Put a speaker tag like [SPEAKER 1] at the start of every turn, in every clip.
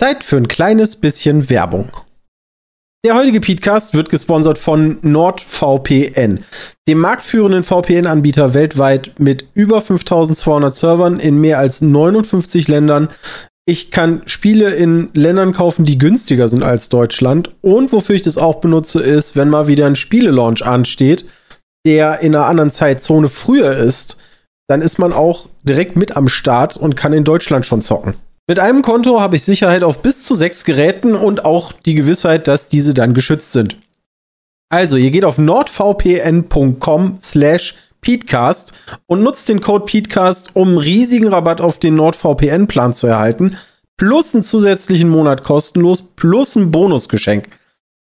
[SPEAKER 1] Zeit für ein kleines bisschen Werbung. Der heutige Podcast wird gesponsert von NordVPN, dem marktführenden VPN-Anbieter weltweit mit über 5200 Servern in mehr als 59 Ländern. Ich kann Spiele in Ländern kaufen, die günstiger sind als Deutschland. Und wofür ich das auch benutze, ist, wenn mal wieder ein Spielelaunch ansteht, der in einer anderen Zeitzone früher ist, dann ist man auch direkt mit am Start und kann in Deutschland schon zocken. Mit einem Konto habe ich Sicherheit auf bis zu sechs Geräten und auch die Gewissheit, dass diese dann geschützt sind. Also, ihr geht auf nordvpn.com slash Peatcast und nutzt den Code Peatcast, um riesigen Rabatt auf den NordVPN-Plan zu erhalten, plus einen zusätzlichen Monat kostenlos, plus ein Bonusgeschenk.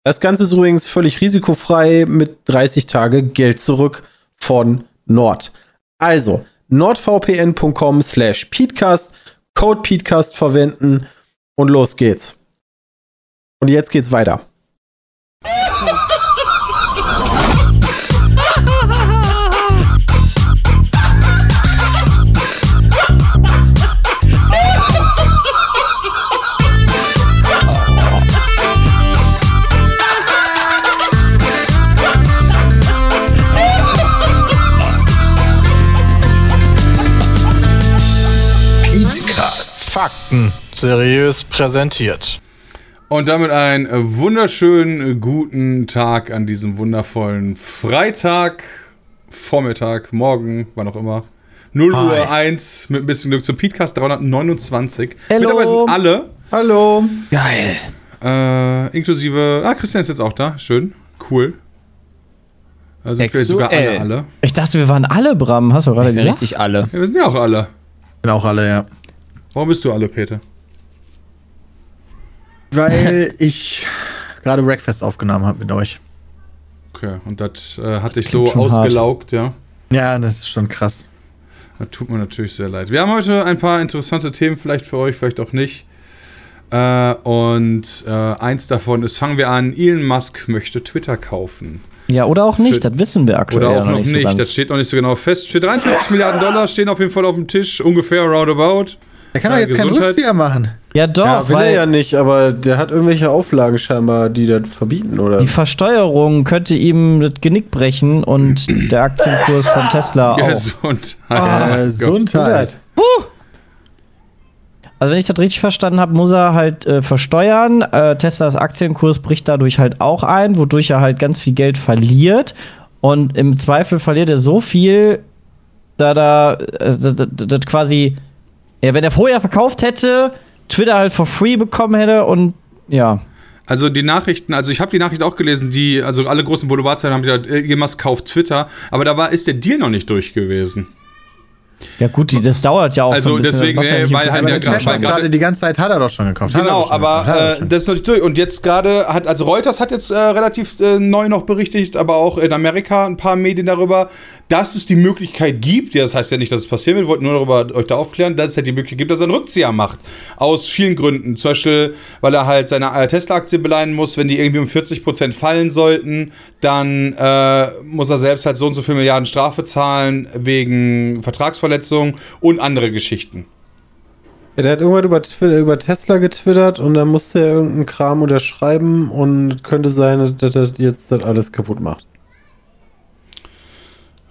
[SPEAKER 1] Das Ganze ist übrigens völlig risikofrei mit 30 Tage Geld zurück von Nord. Also, nordvpn.com slash Peatcast Code Peatcast verwenden und los geht's. Und jetzt geht's weiter.
[SPEAKER 2] Fakten seriös präsentiert.
[SPEAKER 3] Und damit einen wunderschönen guten Tag an diesem wundervollen Freitag, Vormittag, Morgen, wann auch immer. 0 Hi. Uhr 1 mit ein bisschen Glück zum Podcast 329.
[SPEAKER 1] Hello. Mit dabei sind
[SPEAKER 3] alle.
[SPEAKER 1] Hallo.
[SPEAKER 2] Geil.
[SPEAKER 3] Äh, inklusive. Ah, Christian ist jetzt auch da. Schön. Cool.
[SPEAKER 1] Da sind wir jetzt sogar alle, alle. Ich dachte, wir waren alle, Bram. Hast du gerade gesagt?
[SPEAKER 2] Richtig alle.
[SPEAKER 3] Ja, wir sind ja auch alle.
[SPEAKER 2] Sind auch alle, ja.
[SPEAKER 3] Warum bist du alle, Peter?
[SPEAKER 2] Weil ich gerade Breakfast aufgenommen habe mit euch.
[SPEAKER 3] Okay, und das äh, hat dich so ausgelaugt, hart.
[SPEAKER 2] ja? Ja, das ist schon krass.
[SPEAKER 3] Das tut mir natürlich sehr leid. Wir haben heute ein paar interessante Themen vielleicht für euch, vielleicht auch nicht. Äh, und äh, eins davon ist, fangen wir an, Elon Musk möchte Twitter kaufen.
[SPEAKER 1] Ja, oder auch nicht, für, das wissen wir aktuell.
[SPEAKER 3] Oder auch noch, noch nicht, so das steht noch nicht so genau fest. Für 43 Milliarden Dollar stehen auf jeden Fall auf dem Tisch, ungefähr roundabout.
[SPEAKER 2] Der kann doch jetzt Gesundheit. keinen Rückzieher machen.
[SPEAKER 1] Ja, doch. Ja,
[SPEAKER 2] will er ja nicht, aber der hat irgendwelche Auflagen scheinbar, die das verbieten, oder?
[SPEAKER 1] Die Versteuerung könnte ihm das Genick brechen und der Aktienkurs von Tesla auch.
[SPEAKER 3] Gesundheit.
[SPEAKER 2] Oh, Gesundheit.
[SPEAKER 1] Puh. Also wenn ich das richtig verstanden habe, muss er halt äh, versteuern. Äh, Teslas Aktienkurs bricht dadurch halt auch ein, wodurch er halt ganz viel Geld verliert. Und im Zweifel verliert er so viel, da da äh, das quasi ja, wenn er vorher verkauft hätte, Twitter halt for free bekommen hätte und ja.
[SPEAKER 3] Also die Nachrichten, also ich habe die Nachricht auch gelesen, die, also alle großen Boulevardzeiten haben gesagt, Elon Musk kauft Twitter, aber da war, ist der Deal noch nicht durch gewesen.
[SPEAKER 1] Ja gut, das dauert ja auch
[SPEAKER 3] Also so ein deswegen,
[SPEAKER 2] äh, weil halt der gerade die ganze Zeit hat er doch schon gekauft.
[SPEAKER 3] Genau, aber äh, das ist noch nicht durch. Und jetzt gerade hat, also Reuters hat jetzt äh, relativ äh, neu noch berichtet, aber auch in Amerika ein paar Medien darüber, dass es die Möglichkeit gibt, ja, das heißt ja nicht, dass es passieren wird, wollte nur darüber euch da aufklären, dass es halt die Möglichkeit gibt, dass er einen Rückzieher macht. Aus vielen Gründen. Zum Beispiel, weil er halt seine äh, Tesla-Aktie beleihen muss, wenn die irgendwie um 40% fallen sollten, dann äh, muss er selbst halt so und so viele Milliarden Strafe zahlen wegen Vertragsverletzung und andere Geschichten.
[SPEAKER 2] Ja, der hat irgendwann über, über Tesla getwittert und dann musste er irgendeinen Kram unterschreiben und könnte sein, dass er jetzt das alles kaputt macht.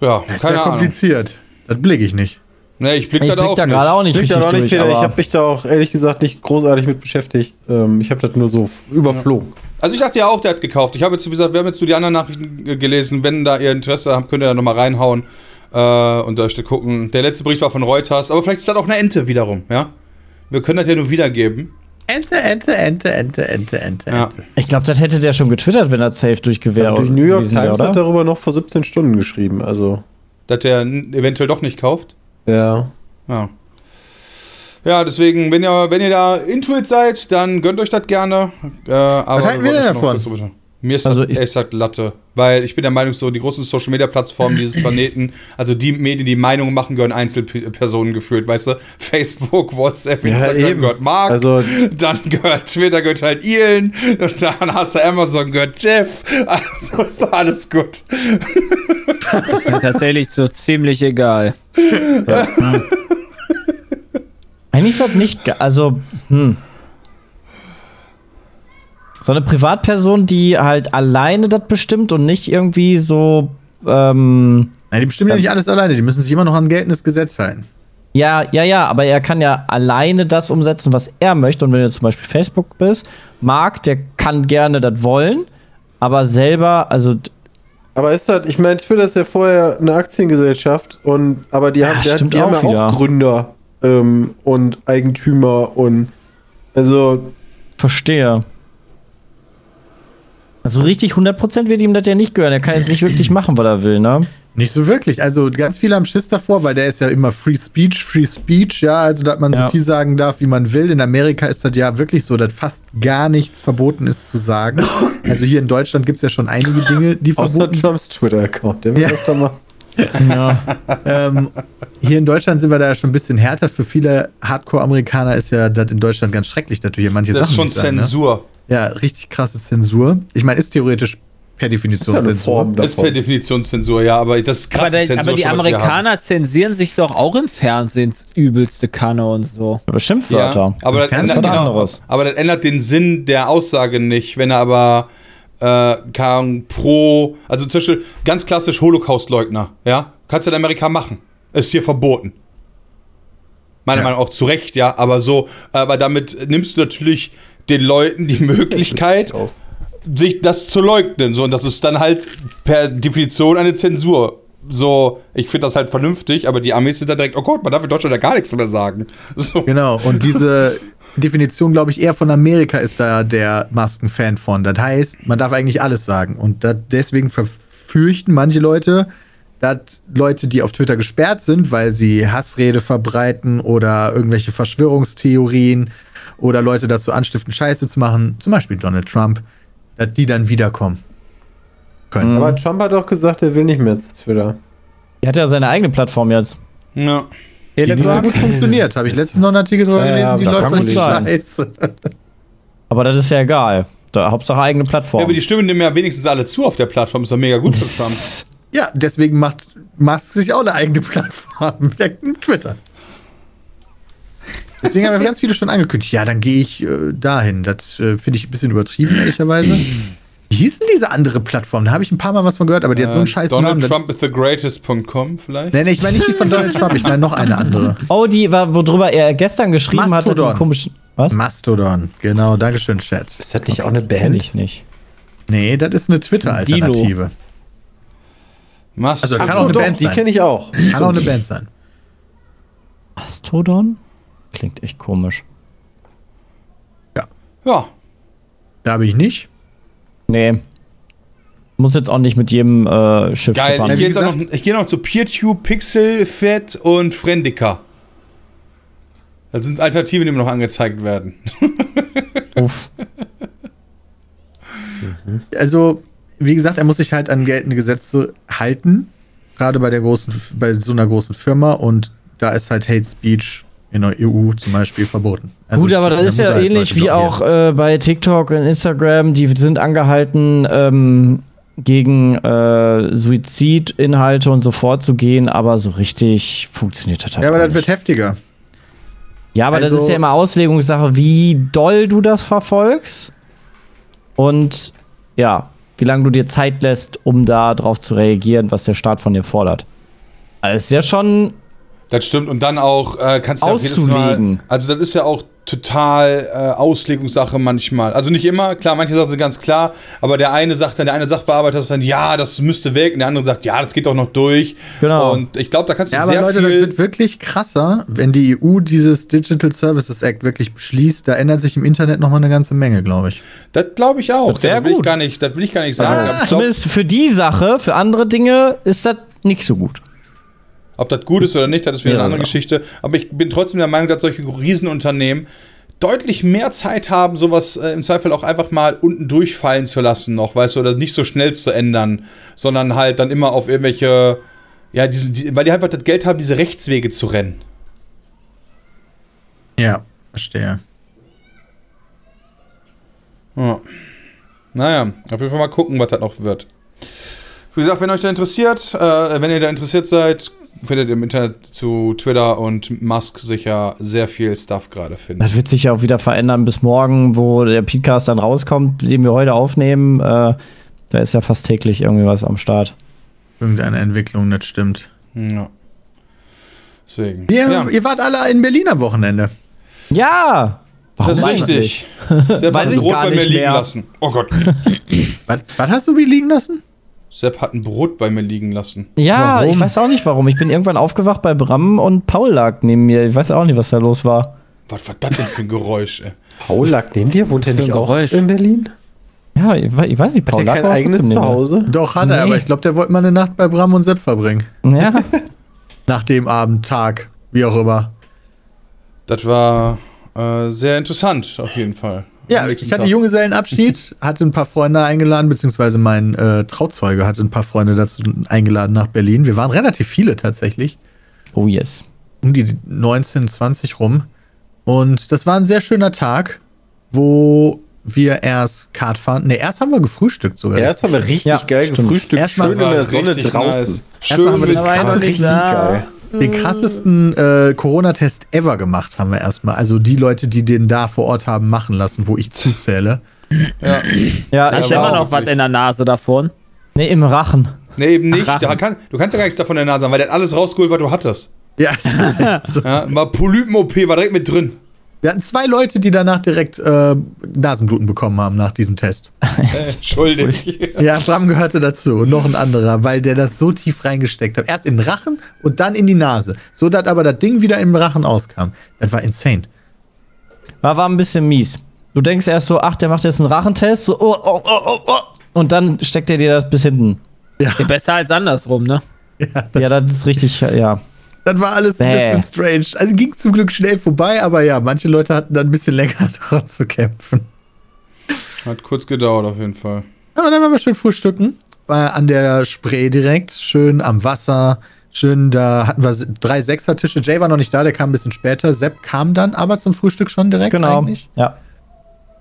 [SPEAKER 3] Ja,
[SPEAKER 2] das ist ja kompliziert. Das blicke ich nicht.
[SPEAKER 3] Nee, ich blicke
[SPEAKER 1] da,
[SPEAKER 3] blick
[SPEAKER 1] auch da gerade auch nicht
[SPEAKER 2] richtig da auch nicht, durch, Ich habe mich da auch ehrlich gesagt nicht großartig mit beschäftigt. Ähm, ich habe das nur so überflogen. Ja.
[SPEAKER 3] Also ich dachte ja auch, der hat gekauft. Ich habe jetzt, wie gesagt, wir haben jetzt nur die anderen Nachrichten gelesen. Wenn da ihr Interesse habt, könnt ihr da nochmal reinhauen äh, und da gucken. Der letzte Bericht war von Reuters, aber vielleicht ist das auch eine Ente wiederum, ja? Wir können das ja nur wiedergeben.
[SPEAKER 2] Ente, Ente, Ente, Ente, Ente, Ente. Ja.
[SPEAKER 1] Ich glaube, das hätte der schon getwittert, wenn er safe durchgewährt
[SPEAKER 2] also Die New York Times hat darüber noch vor 17 Stunden geschrieben, also.
[SPEAKER 3] Dass der eventuell doch nicht kauft?
[SPEAKER 2] Ja.
[SPEAKER 3] Ja. Ja, deswegen, wenn ihr, wenn ihr da Intuit seid, dann gönnt euch das gerne.
[SPEAKER 2] Äh, aber Was halten wir denn davon?
[SPEAKER 3] Mir ist also das echt halt Latte. Weil ich bin der Meinung, so die großen Social Media Plattformen dieses Planeten, also die Medien, die Meinungen machen, gehören Einzelpersonen gefühlt, weißt du? Facebook, WhatsApp, Instagram ja, gehört Mark,
[SPEAKER 2] also,
[SPEAKER 3] dann gehört Twitter, gehört halt Elon, und dann hast du Amazon, gehört Jeff. Also ist doch alles gut.
[SPEAKER 1] Das ist mir tatsächlich so ziemlich egal. Ja. Eigentlich ist das nicht, also, hm.
[SPEAKER 4] So eine Privatperson, die halt alleine das bestimmt und nicht irgendwie so. Ähm,
[SPEAKER 5] Nein, die bestimmen ja nicht alles alleine. Die müssen sich immer noch an ein geltendes Gesetz halten.
[SPEAKER 4] ja, ja, ja, aber er kann ja alleine das umsetzen, was er möchte. Und wenn du zum Beispiel Facebook bist, Marc, der kann gerne das wollen, aber selber, also d-
[SPEAKER 2] Aber ist halt, ich meine, Twitter ist ja vorher eine Aktiengesellschaft und aber die haben, der,
[SPEAKER 4] stimmt
[SPEAKER 2] die haben
[SPEAKER 4] auch
[SPEAKER 2] ja
[SPEAKER 4] wieder.
[SPEAKER 2] auch Gründer ähm, und Eigentümer und also
[SPEAKER 4] verstehe. Also richtig 100% wird ihm das ja nicht gehören. Er kann jetzt nicht wirklich machen, was er will, ne?
[SPEAKER 5] Nicht so wirklich. Also ganz viele haben Schiss davor, weil der ist ja immer Free Speech, Free Speech, ja, also dass man
[SPEAKER 4] Ja.
[SPEAKER 5] so viel sagen darf, wie man will. In Amerika ist das ja wirklich so, dass fast gar nichts verboten ist zu sagen. Also hier in Deutschland gibt es ja schon einige Dinge, die
[SPEAKER 2] außer
[SPEAKER 5] verboten sind.
[SPEAKER 2] Trumps Twitter-Account, der wird
[SPEAKER 5] Ja.
[SPEAKER 2] öfter mal.
[SPEAKER 4] Ja.
[SPEAKER 5] ähm, hier in Deutschland sind wir da ja schon ein bisschen härter. Für viele Hardcore-Amerikaner ist ja das in Deutschland ganz schrecklich, dass du hier manche
[SPEAKER 3] Das
[SPEAKER 5] Sachen
[SPEAKER 3] ist schon
[SPEAKER 5] ne?
[SPEAKER 3] Zensur.
[SPEAKER 5] Ja, richtig krasse Zensur. Ich meine, ist theoretisch per Definition
[SPEAKER 2] Das ist ja eine
[SPEAKER 5] Zensur.
[SPEAKER 2] Form
[SPEAKER 3] Das ist per. Definition Zensur, ja, aber das ist
[SPEAKER 6] Aber,
[SPEAKER 3] krasse
[SPEAKER 6] der,
[SPEAKER 3] Zensur.
[SPEAKER 6] aber die. Amerikaner zensieren sich doch auch im Fernsehen übelste Kanne und so.
[SPEAKER 4] Aber Schimpfwörter.
[SPEAKER 3] Ja, aber das, ändert, genau,
[SPEAKER 4] anderes.
[SPEAKER 3] aber das ändert den Sinn der Aussage nicht, wenn er aber äh, Ahnung, pro, also zum Beispiel ganz klassisch Holocaust-Leugner, ja, kannst du in Amerika machen. Ist hier verboten. Meiner
[SPEAKER 5] Ja.
[SPEAKER 3] Meinung nach auch zu Recht, ja, aber so, aber damit nimmst du natürlich den Leuten die Möglichkeit, sich das zu leugnen. So, und das ist dann halt per Definition eine Zensur. So, ich finde das halt vernünftig, aber die Amis sind dann direkt, oh Gott, man darf in Deutschland ja gar nichts mehr sagen. So.
[SPEAKER 5] Genau, und diese Definition, glaube ich, eher von Amerika ist da der Masken-Fan von. Das heißt, man darf eigentlich alles sagen. Und dat, deswegen verfürchten manche Leute, dass Leute, die auf Twitter gesperrt sind, weil sie Hassrede verbreiten oder irgendwelche Verschwörungstheorien oder Leute dazu anstiften, Scheiße zu machen, zum Beispiel Donald Trump, dass die dann wiederkommen können.
[SPEAKER 2] Aber Trump hat auch gesagt, er will nicht mehr zu Twitter.
[SPEAKER 4] Er hat ja seine eigene Plattform jetzt.
[SPEAKER 3] Ja.
[SPEAKER 5] Die nicht so gut funktioniert. Habe ich letztens noch einen Artikel drüber
[SPEAKER 2] Ja, ja,
[SPEAKER 5] gelesen, die läuft richtig
[SPEAKER 4] sagen.
[SPEAKER 5] scheiße.
[SPEAKER 4] Aber das ist ja egal. Da, Hauptsache eigene Plattform.
[SPEAKER 3] Ja, aber die stimmen dem ja wenigstens alle zu auf der Plattform. Ist doch mega gut für Trump.
[SPEAKER 5] Ja, deswegen macht Musk sich auch eine eigene Plattform. Ja, Twitter. Deswegen haben ja ganz viele schon angekündigt, ja, dann gehe ich äh, dahin. Das äh, finde ich ein bisschen übertrieben, ehrlicherweise. Wie hieß denn diese andere Plattform? Da habe ich ein paar Mal was von gehört, aber die hat so einen scheiß Namen.
[SPEAKER 3] Donald
[SPEAKER 5] dass-
[SPEAKER 3] Trump is the greatest.com vielleicht?
[SPEAKER 5] Nee, nee, ich meine nicht die von Donald Trump, ich meine noch eine andere.
[SPEAKER 4] oh, die, war, worüber er gestern geschrieben hatte,
[SPEAKER 5] Mastodon.
[SPEAKER 4] den komischen. Was?
[SPEAKER 5] Mastodon, genau, Dankeschön, Chat.
[SPEAKER 2] Ist das nicht auch eine
[SPEAKER 4] Kenn
[SPEAKER 2] Band?
[SPEAKER 4] ich nicht.
[SPEAKER 5] Nee, das ist eine Twitter-Alternative.
[SPEAKER 3] Mast
[SPEAKER 5] Also, kann
[SPEAKER 2] Ach
[SPEAKER 5] auch eine
[SPEAKER 2] doch,
[SPEAKER 5] Band
[SPEAKER 2] die
[SPEAKER 5] sein.
[SPEAKER 2] kenne ich auch.
[SPEAKER 5] Kann auch eine Band sein.
[SPEAKER 4] Mastodon? Klingt echt komisch.
[SPEAKER 3] ja.
[SPEAKER 5] Da habe ich nicht.
[SPEAKER 4] Nee. Muss jetzt auch nicht mit jedem äh, Schiff
[SPEAKER 3] Geil.
[SPEAKER 4] fahren.
[SPEAKER 3] Ich gehe noch, ich geh noch zu PeerTube, Pixel, Fett und Friendica. Das sind Alternativen, die mir noch angezeigt werden.
[SPEAKER 4] Uff.
[SPEAKER 5] Also, wie gesagt, er muss sich halt an geltende Gesetze halten. Gerade bei der großen, bei so einer großen Firma und da ist halt Hate Speech in der EU zum Beispiel verboten. Also,
[SPEAKER 4] Gut, aber das
[SPEAKER 5] da
[SPEAKER 4] ist ja
[SPEAKER 5] halt
[SPEAKER 4] ähnlich wie auch äh, bei TikTok und Instagram. Die sind angehalten, ähm, gegen äh, Suizidinhalte und so vorzugehen, aber so richtig funktioniert das halt
[SPEAKER 5] Ja, aber das wird heftiger.
[SPEAKER 4] Ja, aber das
[SPEAKER 5] also-
[SPEAKER 4] ist ja immer Auslegungssache, wie doll du das verfolgst und ja, wie lange du dir Zeit lässt, um da drauf zu reagieren, was der Staat von dir fordert. Also ist ja schon
[SPEAKER 3] Das stimmt. Und dann auch äh, kannst du ja auch jedes Mal. Also, das ist ja auch total äh, Auslegungssache manchmal. Also nicht immer, klar, manche Sachen sind ganz klar, aber der eine sagt dann, der eine Sachbearbeiter sagt dann, ja, das müsste weg, und der andere sagt, ja, das geht doch noch durch.
[SPEAKER 4] Genau.
[SPEAKER 3] Und ich glaube, da kannst du
[SPEAKER 5] Ja, aber
[SPEAKER 3] sehr
[SPEAKER 5] Leute, das
[SPEAKER 3] viel.
[SPEAKER 5] wird wirklich krasser, wenn die EU dieses Digital Services Act wirklich beschließt. Da ändert sich im Internet noch mal eine ganze Menge, glaube ich.
[SPEAKER 3] Das glaube ich auch.
[SPEAKER 4] Das wär
[SPEAKER 3] will ich
[SPEAKER 4] gut.
[SPEAKER 3] gar nicht, das will ich gar nicht sagen.
[SPEAKER 5] Ah,
[SPEAKER 3] Aber ich glaub,
[SPEAKER 4] zumindest für die Sache, für andere Dinge ist das nicht so gut.
[SPEAKER 3] Ob das gut ist oder nicht, das ist wieder
[SPEAKER 4] Ja,
[SPEAKER 3] eine andere. Geschichte. Aber ich bin trotzdem der Meinung, dass solche Riesenunternehmen deutlich mehr Zeit haben, sowas äh, im Zweifel auch einfach mal unten durchfallen zu lassen noch, weißt du, oder nicht so schnell zu ändern, sondern halt dann immer auf irgendwelche, ja, diese, die, weil die einfach das Geld haben, diese Rechtswege zu rennen.
[SPEAKER 5] Ja, verstehe.
[SPEAKER 3] Ja. Naja, auf jeden Fall mal gucken, was das noch wird. Wie gesagt, wenn euch da interessiert, äh, wenn ihr da interessiert seid, findet im Internet zu Twitter und Musk sicher sehr viel Stuff gerade finden.
[SPEAKER 4] Das wird sich ja auch wieder verändern bis morgen, wo der Podcast dann rauskommt, den wir heute aufnehmen. Äh, da ist ja fast täglich irgendwie was am Start.
[SPEAKER 5] Irgendeine Entwicklung, das stimmt.
[SPEAKER 3] Ja. Deswegen.
[SPEAKER 5] Ihr,
[SPEAKER 3] ja,
[SPEAKER 5] ihr wart alle in Berlin am Wochenende.
[SPEAKER 4] Ja!
[SPEAKER 3] das ist richtig. Brot
[SPEAKER 4] gar
[SPEAKER 3] bei mir liegen
[SPEAKER 4] mehr.
[SPEAKER 3] lassen. Oh Gott.
[SPEAKER 5] Was, was hast du liegen lassen?
[SPEAKER 3] Sepp hat ein Brot bei mir liegen lassen.
[SPEAKER 4] Ja,
[SPEAKER 5] Warum?
[SPEAKER 4] ich weiß auch nicht warum. Ich bin irgendwann aufgewacht bei Bram und Paul lag neben mir. Ich weiß auch nicht, was da los war.
[SPEAKER 3] Was war das denn für ein Geräusch, ey?
[SPEAKER 1] Paul lag neben dir, wohnt er nicht auch
[SPEAKER 6] Geräusch.
[SPEAKER 1] in Berlin?
[SPEAKER 4] Ja, ich, we- ich weiß nicht,
[SPEAKER 1] Hat
[SPEAKER 4] Paul
[SPEAKER 1] er
[SPEAKER 4] lag
[SPEAKER 1] kein eigenes. Zuhause?
[SPEAKER 5] Doch, hat er,
[SPEAKER 4] Nee.
[SPEAKER 5] aber ich glaube, der wollte mal eine Nacht bei Bram und Sepp verbringen.
[SPEAKER 4] Ja,
[SPEAKER 5] Nach dem Abend, Tag, wie auch immer.
[SPEAKER 3] Das war äh, sehr interessant, auf jeden Fall.
[SPEAKER 5] Ja, ich hatte. Junggesellenabschied, hatte ein paar Freunde eingeladen, beziehungsweise mein äh, Trauzeuge hatte ein paar Freunde dazu eingeladen nach Berlin. Wir waren relativ viele tatsächlich.
[SPEAKER 4] oh yes.
[SPEAKER 5] um die 19, 20 rum. Und das war ein sehr schöner Tag, wo wir erst Kart fahren. Ne, erst haben wir gefrühstückt sogar.
[SPEAKER 1] Erst haben wir richtig
[SPEAKER 4] Ja,
[SPEAKER 1] geil
[SPEAKER 4] stimmt.
[SPEAKER 1] gefrühstückt,
[SPEAKER 5] Erstmal
[SPEAKER 1] schön in der Sonne draußen.
[SPEAKER 3] nice.
[SPEAKER 5] Erstmal haben wir
[SPEAKER 3] Schön
[SPEAKER 5] den
[SPEAKER 3] mit
[SPEAKER 5] krass-
[SPEAKER 1] richtig geil.
[SPEAKER 5] Den krassesten äh, Corona-Test ever gemacht haben wir erstmal. Also die Leute, die den da vor Ort haben machen lassen, wo ich zuzähle.
[SPEAKER 3] Ja.
[SPEAKER 4] Ja,
[SPEAKER 3] aber
[SPEAKER 6] immer noch was in der Nase davon?
[SPEAKER 4] Nee, im Rachen.
[SPEAKER 3] Nee, eben nicht. Da kann, du kannst ja gar nichts davon in der Nase haben, weil der hat alles rausgeholt, was du hattest.
[SPEAKER 5] Ja, ist so.
[SPEAKER 3] Ja, mal Polypen-OP war direkt mit drin.
[SPEAKER 5] Wir hatten zwei Leute, die danach direkt äh, Nasenbluten bekommen haben nach diesem Test.
[SPEAKER 3] Äh, Entschuldig.
[SPEAKER 5] Ja, Bram gehörte dazu und noch ein anderer, weil der das so tief reingesteckt hat. Erst in den Rachen und dann in die Nase. So dass aber das Ding wieder im Rachen auskam. Das war insane.
[SPEAKER 4] War, war ein bisschen mies. Du denkst erst so, ach, der macht jetzt einen Rachentest, so, oh, oh, oh, oh, oh. Und dann steckt er dir das bis hinten.
[SPEAKER 6] Ja, besser als andersrum, ne?
[SPEAKER 4] Ja, das ist richtig, ja.
[SPEAKER 5] Das war alles ein
[SPEAKER 4] Bäh.
[SPEAKER 5] bisschen strange. Also ging zum Glück schnell vorbei, aber ja, manche Leute hatten dann ein bisschen länger daran zu kämpfen.
[SPEAKER 3] Hat kurz gedauert, auf jeden Fall.
[SPEAKER 5] Aber dann waren wir schön frühstücken. War an der Spree direkt, schön am Wasser. Schön, da hatten wir drei Sechsertische. Jay war noch nicht da, der kam ein bisschen später. Sepp kam dann aber zum Frühstück schon direkt
[SPEAKER 4] Genau.
[SPEAKER 5] eigentlich.
[SPEAKER 4] Ja.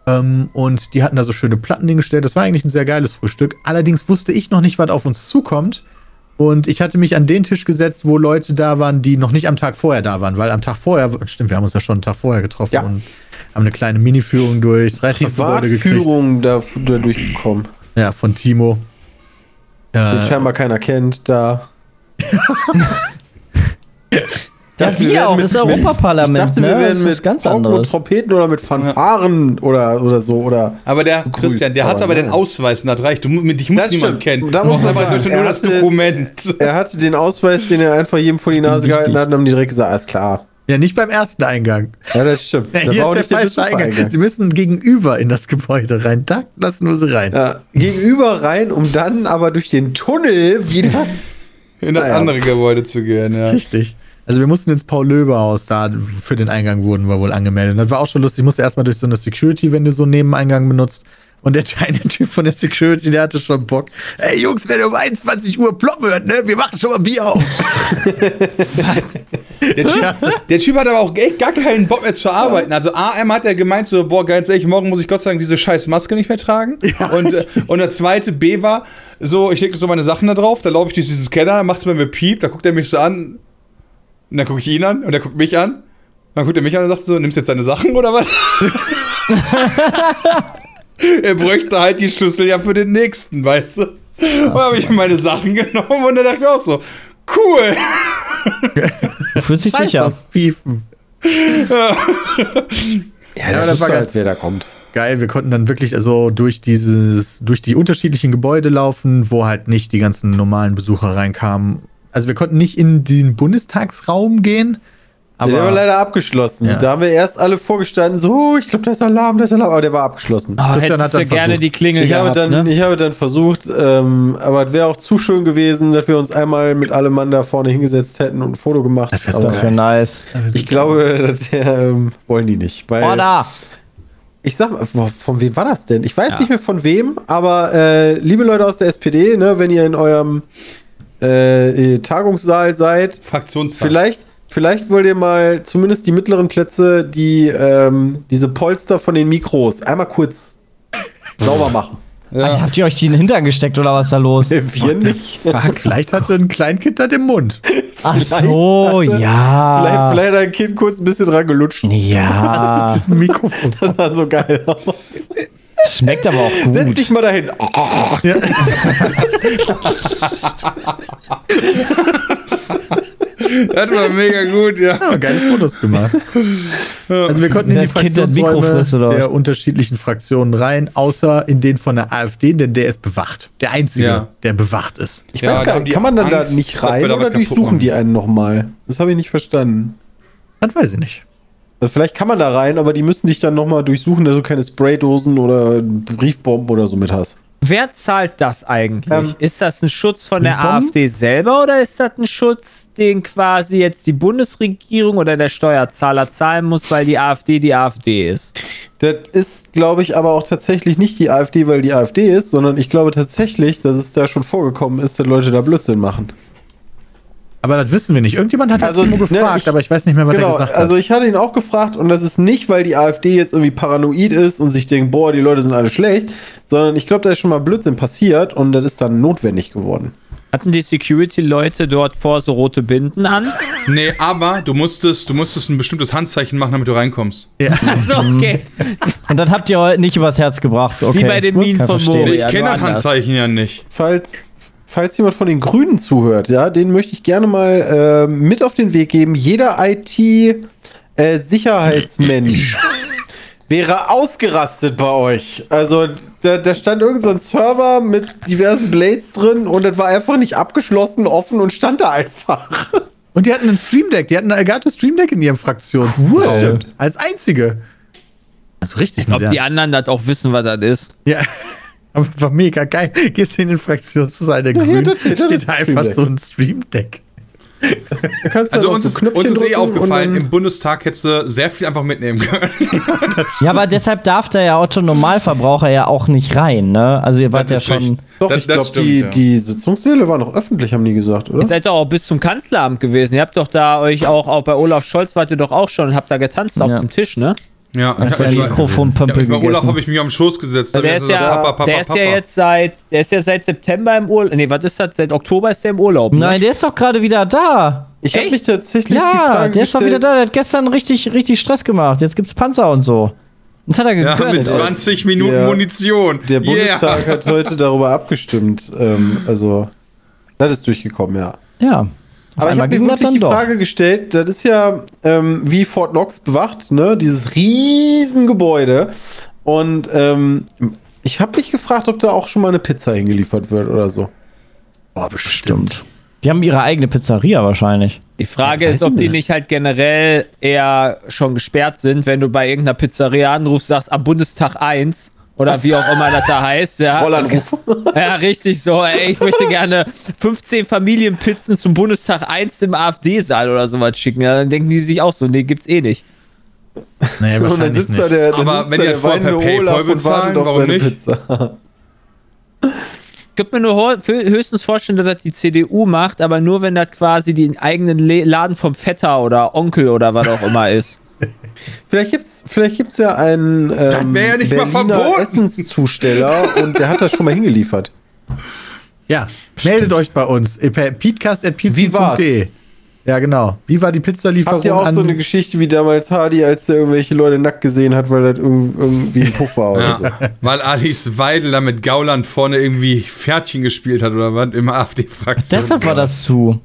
[SPEAKER 5] Ähm, und die hatten da so schöne Platten hingestellt. Das war eigentlich ein sehr geiles Frühstück. Allerdings wusste ich noch nicht, was auf uns zukommt. Und ich hatte mich an den Tisch gesetzt, wo Leute da waren, die noch nicht am Tag vorher da waren. Weil am Tag vorher, stimmt, wir haben uns ja schon einen Tag vorher getroffen
[SPEAKER 1] Ja.
[SPEAKER 5] und haben eine kleine Mini-Führung durchs Restaurantgebäude gekriegt.
[SPEAKER 1] Privatführung da, da durchbekommen.
[SPEAKER 5] Ja, von Timo.
[SPEAKER 1] Den
[SPEAKER 5] Äh,
[SPEAKER 1] scheinbar keiner kennt, da.
[SPEAKER 4] Ja,
[SPEAKER 1] dachte, wir
[SPEAKER 4] wir auch,
[SPEAKER 1] mit-
[SPEAKER 4] das Europaparlament,
[SPEAKER 1] Ich dachte,
[SPEAKER 4] ne?
[SPEAKER 1] wir
[SPEAKER 4] ist
[SPEAKER 1] mit
[SPEAKER 4] ganz anderes.
[SPEAKER 1] Trompeten oder mit Fanfaren oder, oder so. Oder
[SPEAKER 3] Aber der
[SPEAKER 1] Grüß,
[SPEAKER 3] Christian, der hatte aber
[SPEAKER 1] nein.
[SPEAKER 3] den Ausweis, und das reicht. Du, dich muss
[SPEAKER 1] Das
[SPEAKER 3] niemand
[SPEAKER 1] stimmt.
[SPEAKER 3] kennen.
[SPEAKER 1] Da
[SPEAKER 3] Du
[SPEAKER 1] muss
[SPEAKER 3] brauchst
[SPEAKER 1] man
[SPEAKER 3] einfach nur
[SPEAKER 1] er
[SPEAKER 3] das
[SPEAKER 1] hatte-
[SPEAKER 3] Dokument.
[SPEAKER 1] er hatte den Ausweis, den er einfach jedem vor die Nase gehalten hat und haben die direkt gesagt, alles klar.
[SPEAKER 5] ja, nicht beim ersten Eingang.
[SPEAKER 1] Ja, das stimmt.
[SPEAKER 5] Ja, hier
[SPEAKER 1] auch
[SPEAKER 5] ist der falsche Eingang.
[SPEAKER 1] Besuchereingang.
[SPEAKER 5] Sie müssen gegenüber in das Gebäude rein. Da lassen wir sie rein.
[SPEAKER 1] Ja, gegenüber rein, um dann aber durch den Tunnel wieder.
[SPEAKER 3] In das
[SPEAKER 1] Naja.
[SPEAKER 3] andere Gebäude zu gehen, ja.
[SPEAKER 5] Richtig. Also wir mussten ins Paul-Löbe-Haus da, für den Eingang wurden wir wohl angemeldet. Das war auch schon lustig. Ich musste erstmal durch so eine Security, wenn du so einen Nebeneingang benutzt. Und der kleine Typ von der Security, der hatte schon Bock. Ey Jungs, wenn ihr um 21 Uhr ploppen hört, ne? Wir machen schon mal Bier auf.
[SPEAKER 3] Der typ, der typ hat aber auch echt gar keinen Bock mehr zu arbeiten. Also AM hat er gemeint so, boah, ganz ehrlich, morgen muss ich Gott sei Dank diese scheiß Maske nicht mehr tragen. und, äh, und der zweite B war, so, ich lege so meine Sachen da drauf, da laufe ich durch diesen Scanner, macht's bei mir Piep, da guckt er mich so an, und dann gucke ich ihn an und er guckt mich an. Dann guckt er mich an und sagt so, nimmst jetzt deine Sachen oder was? er bräuchte halt die Schlüssel ja für den nächsten, weißt du? Und habe ich meine Sachen genommen und dann dachte ich mir auch so, cool.
[SPEAKER 4] Du fühlst dich sicher.
[SPEAKER 5] aufs Piefen.
[SPEAKER 1] Ja,
[SPEAKER 5] das
[SPEAKER 1] das
[SPEAKER 5] war
[SPEAKER 1] war
[SPEAKER 5] ganz-
[SPEAKER 1] wer da kommt.
[SPEAKER 5] Geil, wir konnten dann wirklich also durch dieses, durch die unterschiedlichen Gebäude laufen, wo halt nicht die ganzen normalen Besucher reinkamen. Also wir konnten nicht in den Bundestagsraum gehen, aber
[SPEAKER 1] der war leider abgeschlossen.
[SPEAKER 5] Ja.
[SPEAKER 1] Da haben wir erst alle vorgestanden, so, oh, ich glaube, da ist Alarm, da ist Alarm, aber der war abgeschlossen.
[SPEAKER 6] Oh,
[SPEAKER 5] Christian hat dann
[SPEAKER 6] gerne
[SPEAKER 5] versucht.
[SPEAKER 6] die Klingel
[SPEAKER 1] Ich habe,
[SPEAKER 6] gehabt,
[SPEAKER 1] dann,
[SPEAKER 6] ne?
[SPEAKER 1] ich habe dann versucht, ähm, aber es wäre auch zu schön gewesen, dass wir uns einmal mit allem Mann da vorne hingesetzt hätten und ein Foto gemacht. Aber
[SPEAKER 4] Das wäre nice.
[SPEAKER 1] ich glaube, das, ähm, wollen die nicht. Weil
[SPEAKER 4] Oh, da!
[SPEAKER 1] Ich sag mal, von wem war das denn? Ich weiß nicht mehr von wem, aber äh, liebe Leute aus der SPD, ne, wenn ihr in eurem äh, Tagungssaal seid,
[SPEAKER 3] Fraktionstag.
[SPEAKER 1] vielleicht, vielleicht wollt ihr mal zumindest die mittleren Plätze, die ähm, diese Polster von den Mikros einmal kurz sauber machen.
[SPEAKER 4] Also, habt ihr euch die in den Hintern gesteckt oder was ist da los?
[SPEAKER 1] Wir nicht.
[SPEAKER 5] Fuck, vielleicht hat sie ein Kleinkind da im Mund.
[SPEAKER 4] Ach so,
[SPEAKER 1] Vielleicht-
[SPEAKER 4] ja.
[SPEAKER 1] Vielleicht, vielleicht hat ein Kind kurz ein bisschen dran gelutscht.
[SPEAKER 4] Ja,
[SPEAKER 5] Das Mikrofon.
[SPEAKER 1] Das sah so geil aus.
[SPEAKER 4] schmeckt aber auch
[SPEAKER 1] Setz
[SPEAKER 4] gut.
[SPEAKER 1] dich mal dahin. Oh,
[SPEAKER 3] Das war mega gut, ja.
[SPEAKER 5] Ja, geile Fotos gemacht. Also wir konnten in die Fraktionsräume der unterschiedlichen Fraktionen rein, außer in den von der AfD, denn der ist bewacht. Der einzige,
[SPEAKER 3] Ja.
[SPEAKER 5] der bewacht ist.
[SPEAKER 1] Ich
[SPEAKER 3] Ja,
[SPEAKER 1] weiß gar nicht, kann man dann
[SPEAKER 3] Angst,
[SPEAKER 1] da nicht rein oder durchsuchen
[SPEAKER 3] machen.
[SPEAKER 1] die einen nochmal? Das habe ich nicht verstanden.
[SPEAKER 5] Das weiß ich nicht.
[SPEAKER 1] Also vielleicht kann man da rein, aber die müssen dich dann nochmal durchsuchen, dass du keine Spraydosen oder Briefbomben oder so mit hast.
[SPEAKER 6] Wer zahlt das eigentlich?
[SPEAKER 1] Ähm,
[SPEAKER 6] ist das ein Schutz von der? AfD selber oder ist das ein Schutz, den quasi jetzt die Bundesregierung oder der Steuerzahler zahlen muss, weil die AfD die AfD ist?
[SPEAKER 1] Das ist, glaube ich, aber auch tatsächlich nicht die AfD, weil die AfD ist, sondern ich glaube tatsächlich, dass es da schon vorgekommen ist, dass Leute da Blödsinn machen.
[SPEAKER 5] Aber das wissen wir nicht. Irgendjemand hat
[SPEAKER 1] Also,
[SPEAKER 5] Timo
[SPEAKER 1] ne,
[SPEAKER 5] gefragt,
[SPEAKER 1] ich-
[SPEAKER 5] aber ich weiß nicht mehr, was er
[SPEAKER 1] Genau,
[SPEAKER 5] gesagt hat.
[SPEAKER 1] also ich hatte ihn auch gefragt und das ist nicht, weil die AfD jetzt irgendwie paranoid ist und sich denkt, boah, die Leute sind alle schlecht, sondern ich glaube, da ist schon mal Blödsinn passiert und das ist dann notwendig geworden.
[SPEAKER 6] Hatten die Security-Leute dort vor so rote Binden an?
[SPEAKER 3] Nee, aber du musstest, du musstest ein bestimmtes Handzeichen machen, damit du reinkommst.
[SPEAKER 6] Also, okay.
[SPEAKER 4] Und das habt ihr heute nicht übers Herz gebracht. Okay.
[SPEAKER 6] Wie bei den Minen von. Moria.
[SPEAKER 3] Ich
[SPEAKER 6] Ja,
[SPEAKER 3] kenne
[SPEAKER 6] nur
[SPEAKER 3] das
[SPEAKER 6] anders.
[SPEAKER 3] Handzeichen ja nicht.
[SPEAKER 1] Falls, falls jemand von den Grünen zuhört, ja, den möchte ich gerne mal äh, mit auf den Weg geben. Jeder IT-Sicherheitsmensch wäre ausgerastet bei euch. Also da, da stand irgend so ein Server mit diversen Blades drin und das war einfach nicht abgeschlossen, offen und stand da einfach.
[SPEAKER 5] Und die hatten ein Stream Deck. Die hatten ein Elgato Stream Deck in ihrem Fraktionszelt.
[SPEAKER 1] Cool.
[SPEAKER 5] Als einzige. Also richtig
[SPEAKER 6] Als ob die anderen das auch wissen, was das ist.
[SPEAKER 5] Ja. Aber war mega geil. Gehst in den Fraktionssaal der
[SPEAKER 1] Ja,
[SPEAKER 5] Grünen, steht da
[SPEAKER 1] ein
[SPEAKER 5] einfach so ein Stream Deck.
[SPEAKER 3] Also uns
[SPEAKER 1] auf
[SPEAKER 3] ist,
[SPEAKER 1] so
[SPEAKER 3] uns ist eh aufgefallen, im Bundestag hättest du sehr viel einfach mitnehmen können.
[SPEAKER 4] Ja, aber deshalb darf da ja Otto Normalverbraucher ja auch nicht rein, ne? Also ihr wart ja schon.
[SPEAKER 1] Doch,
[SPEAKER 3] Das-
[SPEAKER 1] ich glaube,
[SPEAKER 3] stimmt,
[SPEAKER 1] die,
[SPEAKER 3] ja.
[SPEAKER 1] die Sitzungssäle waren noch öffentlich, haben die gesagt, oder?
[SPEAKER 6] Ihr seid doch auch bis zum Kanzleramt gewesen. Ihr habt doch da euch auch, auch bei Olaf Scholz wart ihr doch auch schon und habt da getanzt auf
[SPEAKER 4] Ja.
[SPEAKER 6] dem Tisch, ne?
[SPEAKER 3] Ja,
[SPEAKER 4] Hat
[SPEAKER 3] ich
[SPEAKER 4] sein Mikrofonpömpel
[SPEAKER 3] ja,
[SPEAKER 4] gegessen.
[SPEAKER 3] habe ich mich am Schoß gesetzt.
[SPEAKER 6] Der ist ja,
[SPEAKER 3] Papa, Papa,
[SPEAKER 6] der ist ja
[SPEAKER 3] Papa.
[SPEAKER 6] jetzt seit, der ist ja seit September im Urlaub. Nee, was ist das? Seit Oktober ist der im Urlaub. Ne?
[SPEAKER 4] Nein, der ist doch gerade wieder da.
[SPEAKER 1] Ich habe mich tatsächlich die
[SPEAKER 4] Ja,
[SPEAKER 1] Frage
[SPEAKER 4] der ist doch wieder da. Der hat gestern richtig, richtig Stress gemacht. Jetzt gibt's Panzer und so. Das hat er
[SPEAKER 3] Ja,
[SPEAKER 4] gegönnt.
[SPEAKER 3] mit 20 Minuten
[SPEAKER 1] Ja.
[SPEAKER 3] Munition.
[SPEAKER 1] Der
[SPEAKER 3] Yeah.
[SPEAKER 1] Bundestag hat heute darüber abgestimmt. Ähm, also, das ist durchgekommen, ja.
[SPEAKER 4] ja.
[SPEAKER 1] Aber ich habe mir wirklich die
[SPEAKER 4] doch.
[SPEAKER 1] Frage gestellt, das ist ja ähm, wie Fort Knox bewacht, ne? Dieses Riesengebäude. Und ähm, ich habe mich gefragt, ob da auch schon mal eine Pizza hingeliefert wird oder so.
[SPEAKER 5] Boah, bestimmt.
[SPEAKER 4] Die haben ihre eigene Pizzeria wahrscheinlich.
[SPEAKER 6] Die Frage ist, ob die nicht halt generell eher schon gesperrt sind, wenn du bei irgendeiner Pizzeria anrufst, sagst am Bundestag 1 oder wie auch immer das da heißt. Ja.
[SPEAKER 1] Rollanruf.
[SPEAKER 6] Ja, richtig so. Ey, ich möchte gerne 15 Familienpizzen zum Bundestag 1 im AfD-Saal oder sowas schicken. Ja, dann denken die sich auch so, nee, gibt's eh nicht.
[SPEAKER 5] Naja,
[SPEAKER 1] dann
[SPEAKER 5] wahrscheinlich
[SPEAKER 1] sitzt da
[SPEAKER 5] nicht.
[SPEAKER 1] der,
[SPEAKER 3] Aber
[SPEAKER 1] sitzt
[SPEAKER 3] wenn das vorher per PayPal bezahlen,
[SPEAKER 1] wartet auf
[SPEAKER 3] warum
[SPEAKER 1] seine
[SPEAKER 3] nicht?
[SPEAKER 1] Pizza.
[SPEAKER 6] Ich könnte mir nur höchstens vorstellen, dass das die CDU macht, aber nur, wenn das quasi den eigenen Laden vom Vetter oder Onkel oder was auch immer ist.
[SPEAKER 1] Vielleicht gibt's, vielleicht gibt's ja einen ähm,
[SPEAKER 3] wär ja nicht mal
[SPEAKER 1] Berliner
[SPEAKER 3] verboten.
[SPEAKER 1] Essenszusteller und der hat das schon mal hingeliefert.
[SPEAKER 5] Ja, meldet euch bei uns. äh, peatcast.pizza.de. Ja, genau. Wie war die Pizzalieferung
[SPEAKER 1] Habt ihr auch
[SPEAKER 5] an
[SPEAKER 1] so eine Geschichte wie damals Hardy, als er irgendwelche Leute nackt gesehen hat, weil das irg- irgendwie ein Puff war oder so?
[SPEAKER 3] Ja, weil Alice Weidel da mit Gauland vorne irgendwie Pferdchen gespielt hat oder was im AfD-Fraktion.
[SPEAKER 4] Deshalb war das zu.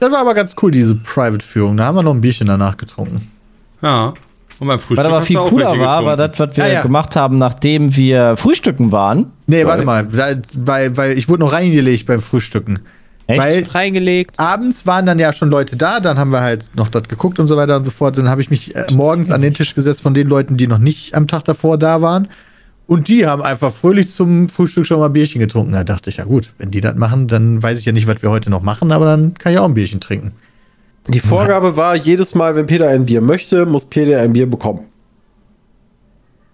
[SPEAKER 5] Das war aber ganz cool, diese Private-Führung. Da haben wir noch ein Bierchen danach getrunken.
[SPEAKER 3] Ja. Und beim Frühstück
[SPEAKER 4] Was aber viel cooler war, war das, was wir
[SPEAKER 5] Ja, ja.
[SPEAKER 4] gemacht haben, nachdem wir frühstücken waren.
[SPEAKER 5] Nee, warte mal. Weil, weil ich wurde noch reingelegt beim Frühstücken.
[SPEAKER 4] Echt?
[SPEAKER 5] Weil
[SPEAKER 6] Reingelegt.
[SPEAKER 5] abends waren dann ja schon Leute da, dann haben wir halt noch das geguckt und so weiter und so fort. Dann habe ich mich äh, morgens an den Tisch gesetzt von den Leuten, die noch nicht am Tag davor da waren. Und die haben einfach fröhlich zum Frühstück schon mal Bierchen getrunken. Da dachte ich, ja gut, wenn die das machen, dann weiß ich ja nicht, was wir heute noch machen, aber dann kann ich auch ein Bierchen trinken.
[SPEAKER 1] Die Vorgabe war, jedes Mal, wenn Peter ein Bier möchte, muss Peter ein Bier bekommen.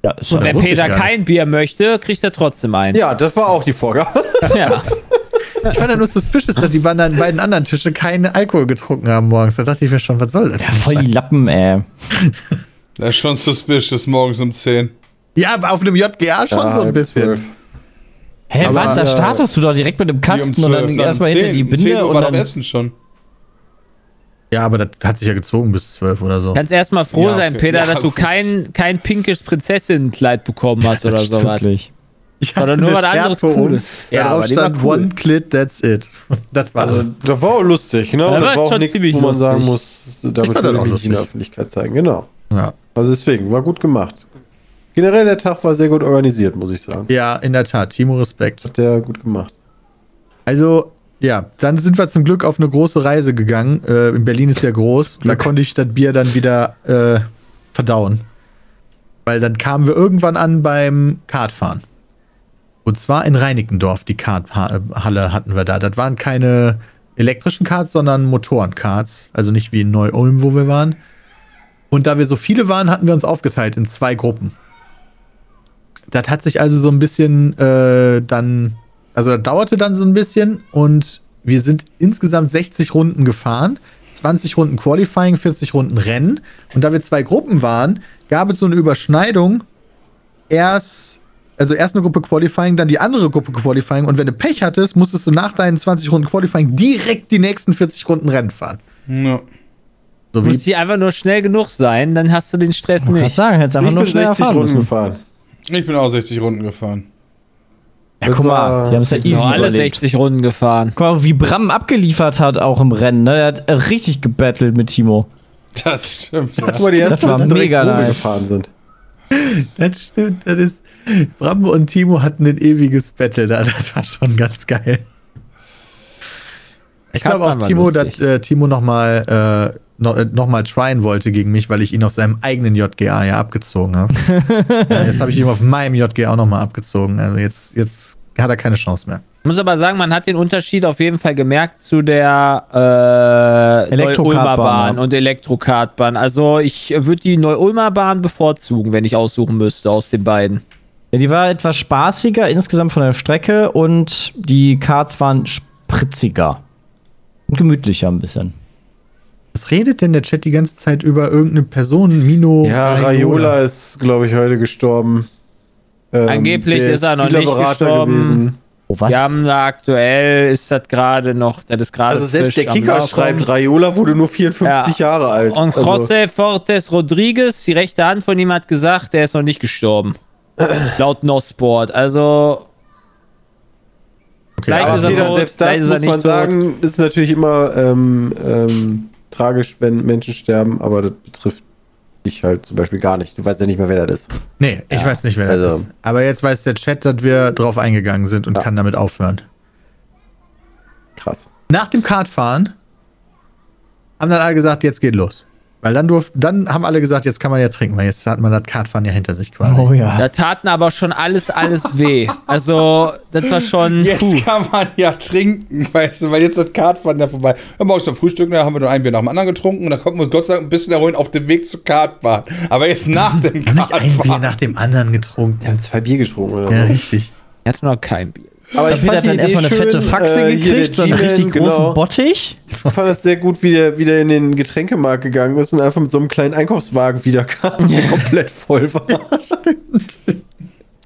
[SPEAKER 4] Ja, ist
[SPEAKER 6] Und
[SPEAKER 4] ja
[SPEAKER 6] wenn Peter kein Bier möchte, kriegt er trotzdem eins.
[SPEAKER 1] Ja, das war auch die Vorgabe.
[SPEAKER 6] ja.
[SPEAKER 5] Ich fand ja nur suspicious, dass die beiden, beiden anderen Tische keinen Alkohol getrunken haben morgens. Da dachte ich mir schon, was soll das?
[SPEAKER 4] ja, voll die Lappen, ey.
[SPEAKER 3] Das ist schon suspicious morgens um 10.
[SPEAKER 5] Ja, aber auf einem JGA schon so ein bisschen.
[SPEAKER 4] Hä,
[SPEAKER 5] Aber-
[SPEAKER 4] was? Da
[SPEAKER 1] Ja.
[SPEAKER 4] startest du doch direkt mit dem
[SPEAKER 3] Wie um
[SPEAKER 4] Kasten und
[SPEAKER 3] 12,
[SPEAKER 4] dann
[SPEAKER 3] um
[SPEAKER 4] erstmal hinter
[SPEAKER 3] 10.
[SPEAKER 4] die
[SPEAKER 3] Um 10
[SPEAKER 4] Binde
[SPEAKER 3] Uhr
[SPEAKER 4] und
[SPEAKER 3] war doch
[SPEAKER 4] dann.
[SPEAKER 3] Essen schon.
[SPEAKER 5] Ja, aber das hat sich ja gezogen bis zwölf oder so.
[SPEAKER 6] Kannst erstmal froh
[SPEAKER 3] Ja,
[SPEAKER 6] sein,
[SPEAKER 3] okay.
[SPEAKER 6] Peter,
[SPEAKER 3] Ja,
[SPEAKER 6] dass du kein, kein pinkes Prinzessinnenkleid bekommen hast oder
[SPEAKER 4] Das
[SPEAKER 6] sowas.
[SPEAKER 4] wirklich.
[SPEAKER 5] Ich
[SPEAKER 6] Oder nur was anderes
[SPEAKER 5] Schärpe um,
[SPEAKER 6] Cooles. Ja,
[SPEAKER 5] Ja,
[SPEAKER 6] war
[SPEAKER 5] stand
[SPEAKER 6] cool.
[SPEAKER 5] One Clit, that's it. Das war
[SPEAKER 1] Also, das war auch lustig, ne?
[SPEAKER 6] Ja, war
[SPEAKER 1] das war auch
[SPEAKER 6] schon
[SPEAKER 1] nichts,
[SPEAKER 6] ziemlich
[SPEAKER 1] wo man sagen
[SPEAKER 6] lustig.
[SPEAKER 1] muss, damit
[SPEAKER 5] das
[SPEAKER 1] will
[SPEAKER 5] dann auch
[SPEAKER 1] ich nicht in der Öffentlichkeit zeigen. Genau.
[SPEAKER 5] ja.
[SPEAKER 1] Also deswegen, war gut gemacht. Generell, der Tag war sehr gut organisiert, muss ich sagen.
[SPEAKER 5] ja, in der Tat. Timo, Respekt.
[SPEAKER 1] Hat der gut gemacht.
[SPEAKER 5] Also, ja, dann sind wir zum Glück auf eine große Reise gegangen. Äh, in Berlin ist ja groß. Da konnte ich das Bier dann wieder äh, verdauen. Weil dann kamen wir irgendwann an beim Kartfahren. Und zwar in Reinickendorf, die Karthalle hatten wir da. Das waren keine elektrischen Karts, sondern Motorenkarts. Also nicht wie in Neu-Ulm, wo wir waren. Und da wir so viele waren, hatten wir uns aufgeteilt in zwei Gruppen. Das hat sich also so ein bisschen äh, dann, also das dauerte dann so ein bisschen und wir sind insgesamt 60 Runden gefahren, 20 Runden Qualifying, 40 Runden Rennen. Und da wir zwei Gruppen waren, gab es so eine Überschneidung. Erst, also erst eine Gruppe Qualifying, dann die andere Gruppe Qualifying. Und wenn du Pech hattest, musstest du nach deinen 20 Runden Qualifying direkt die nächsten 40 Runden Rennen fahren.
[SPEAKER 3] Ja.
[SPEAKER 5] So
[SPEAKER 6] Muss
[SPEAKER 5] wie
[SPEAKER 6] die einfach nur schnell genug sein, dann hast du den Stress
[SPEAKER 4] Ich
[SPEAKER 6] nicht.
[SPEAKER 4] sagen, hättest einfach
[SPEAKER 1] ich
[SPEAKER 4] nur schnell
[SPEAKER 1] 60
[SPEAKER 4] fahren
[SPEAKER 1] Runden gefahren.
[SPEAKER 3] Ich bin auch 60 Runden gefahren.
[SPEAKER 4] Ja, guck mal, die haben es ja
[SPEAKER 1] Das
[SPEAKER 4] easy
[SPEAKER 6] Noch alle
[SPEAKER 4] überlebt.
[SPEAKER 6] 60 Runden gefahren.
[SPEAKER 4] Guck mal, wie Bram abgeliefert hat auch im Rennen. Ne? Er hat richtig gebettelt mit Timo.
[SPEAKER 3] Das stimmt. Ja.
[SPEAKER 1] Guck mal, die
[SPEAKER 4] Das
[SPEAKER 1] ersten
[SPEAKER 4] war
[SPEAKER 1] direkt,
[SPEAKER 4] mega nice.
[SPEAKER 1] gefahren sind.
[SPEAKER 5] Das stimmt, das ist. Brambo und Timo hatten ein ewiges Battle da, das war schon ganz geil. Ich glaube auch Timo, dass äh, Timo nochmal äh, noch, äh, noch mal tryen wollte gegen mich, weil ich ihn auf seinem eigenen JGA ja abgezogen habe. ja, jetzt habe ich ihn auf meinem JGA auch nochmal abgezogen. Also jetzt, jetzt hat er keine Chance mehr.
[SPEAKER 6] Ich muss aber sagen, man hat den Unterschied auf jeden Fall gemerkt zu der äh,
[SPEAKER 4] Elektrokartbahn,
[SPEAKER 6] Neu-Ulmer Bahn
[SPEAKER 4] ja.
[SPEAKER 6] und Elektrokartbahn. Also ich würde die Neu-Ulmer Bahn bevorzugen, wenn ich aussuchen müsste aus den beiden.
[SPEAKER 4] Ja, die war etwas spaßiger insgesamt von der Strecke und die Karts waren spritziger. Und gemütlicher ein bisschen.
[SPEAKER 5] Was redet denn der Chat die ganze Zeit über irgendeine Person? Mino
[SPEAKER 1] Ja, Raiola ist, glaube ich, heute gestorben. Ähm,
[SPEAKER 6] Angeblich ist er noch nicht gestorben.
[SPEAKER 1] Gewesen.
[SPEAKER 4] Oh, was?
[SPEAKER 6] Wir haben da aktuell, ist das gerade noch, das ist gerade
[SPEAKER 1] Also selbst der Kicker schreibt, Raiola wurde nur 54 Jahre alt.
[SPEAKER 6] Und
[SPEAKER 1] Also,
[SPEAKER 6] José Fortes Rodriguez, die rechte Hand von ihm hat gesagt, der ist noch nicht gestorben. Laut NOSport. Also, vielleicht
[SPEAKER 1] aber
[SPEAKER 6] ist er
[SPEAKER 1] Peter,
[SPEAKER 6] tot,
[SPEAKER 1] selbst das muss man
[SPEAKER 6] nicht tot.
[SPEAKER 1] sagen, ist natürlich immer ähm, ähm, tragisch, wenn Menschen sterben, aber das betrifft dich halt zum Beispiel gar nicht. Du weißt ja nicht mehr, wer das ist.
[SPEAKER 5] Nee, ich weiß nicht, wer das
[SPEAKER 1] also-
[SPEAKER 5] ist. Aber jetzt weiß der Chat, dass wir drauf eingegangen sind und
[SPEAKER 1] Ja.
[SPEAKER 5] kann damit aufhören.
[SPEAKER 1] Krass.
[SPEAKER 5] Nach dem Kartfahren haben dann alle gesagt, jetzt geht los. Weil dann durften, dann haben alle gesagt, jetzt kann man ja trinken, weil jetzt hat man das Kartfahren ja hinter sich quasi.
[SPEAKER 4] Oh ja.
[SPEAKER 6] Da taten aber schon alles, alles weh. Also, das war schon.
[SPEAKER 3] Jetzt
[SPEAKER 6] puh.
[SPEAKER 3] kann man ja trinken, weißt du, weil jetzt das Kartfahren ja vorbei. Am Morgens beim Frühstück, da haben wir nur ein Bier nach dem anderen getrunken und da konnten wir uns Gott sei Dank ein bisschen erholen auf dem Weg zur Kartbahn. Aber jetzt nach dem
[SPEAKER 5] haben nicht ein Bier
[SPEAKER 3] Kartfahren.
[SPEAKER 5] nach dem anderen getrunken.
[SPEAKER 1] Wir haben zwei Bier getrunken oder
[SPEAKER 5] Ja,
[SPEAKER 1] so.
[SPEAKER 5] richtig.
[SPEAKER 6] Er hatte noch kein Bier.
[SPEAKER 1] Aber
[SPEAKER 4] Ich Peter hat dann erstmal eine fette Faxe
[SPEAKER 1] äh,
[SPEAKER 4] gekriegt, so einen richtig großen
[SPEAKER 1] genau.
[SPEAKER 4] Bottich.
[SPEAKER 1] Ich fand das sehr gut, wie der wieder in den Getränkemarkt gegangen ist und einfach mit so einem kleinen Einkaufswagen wiederkam, der komplett voll war.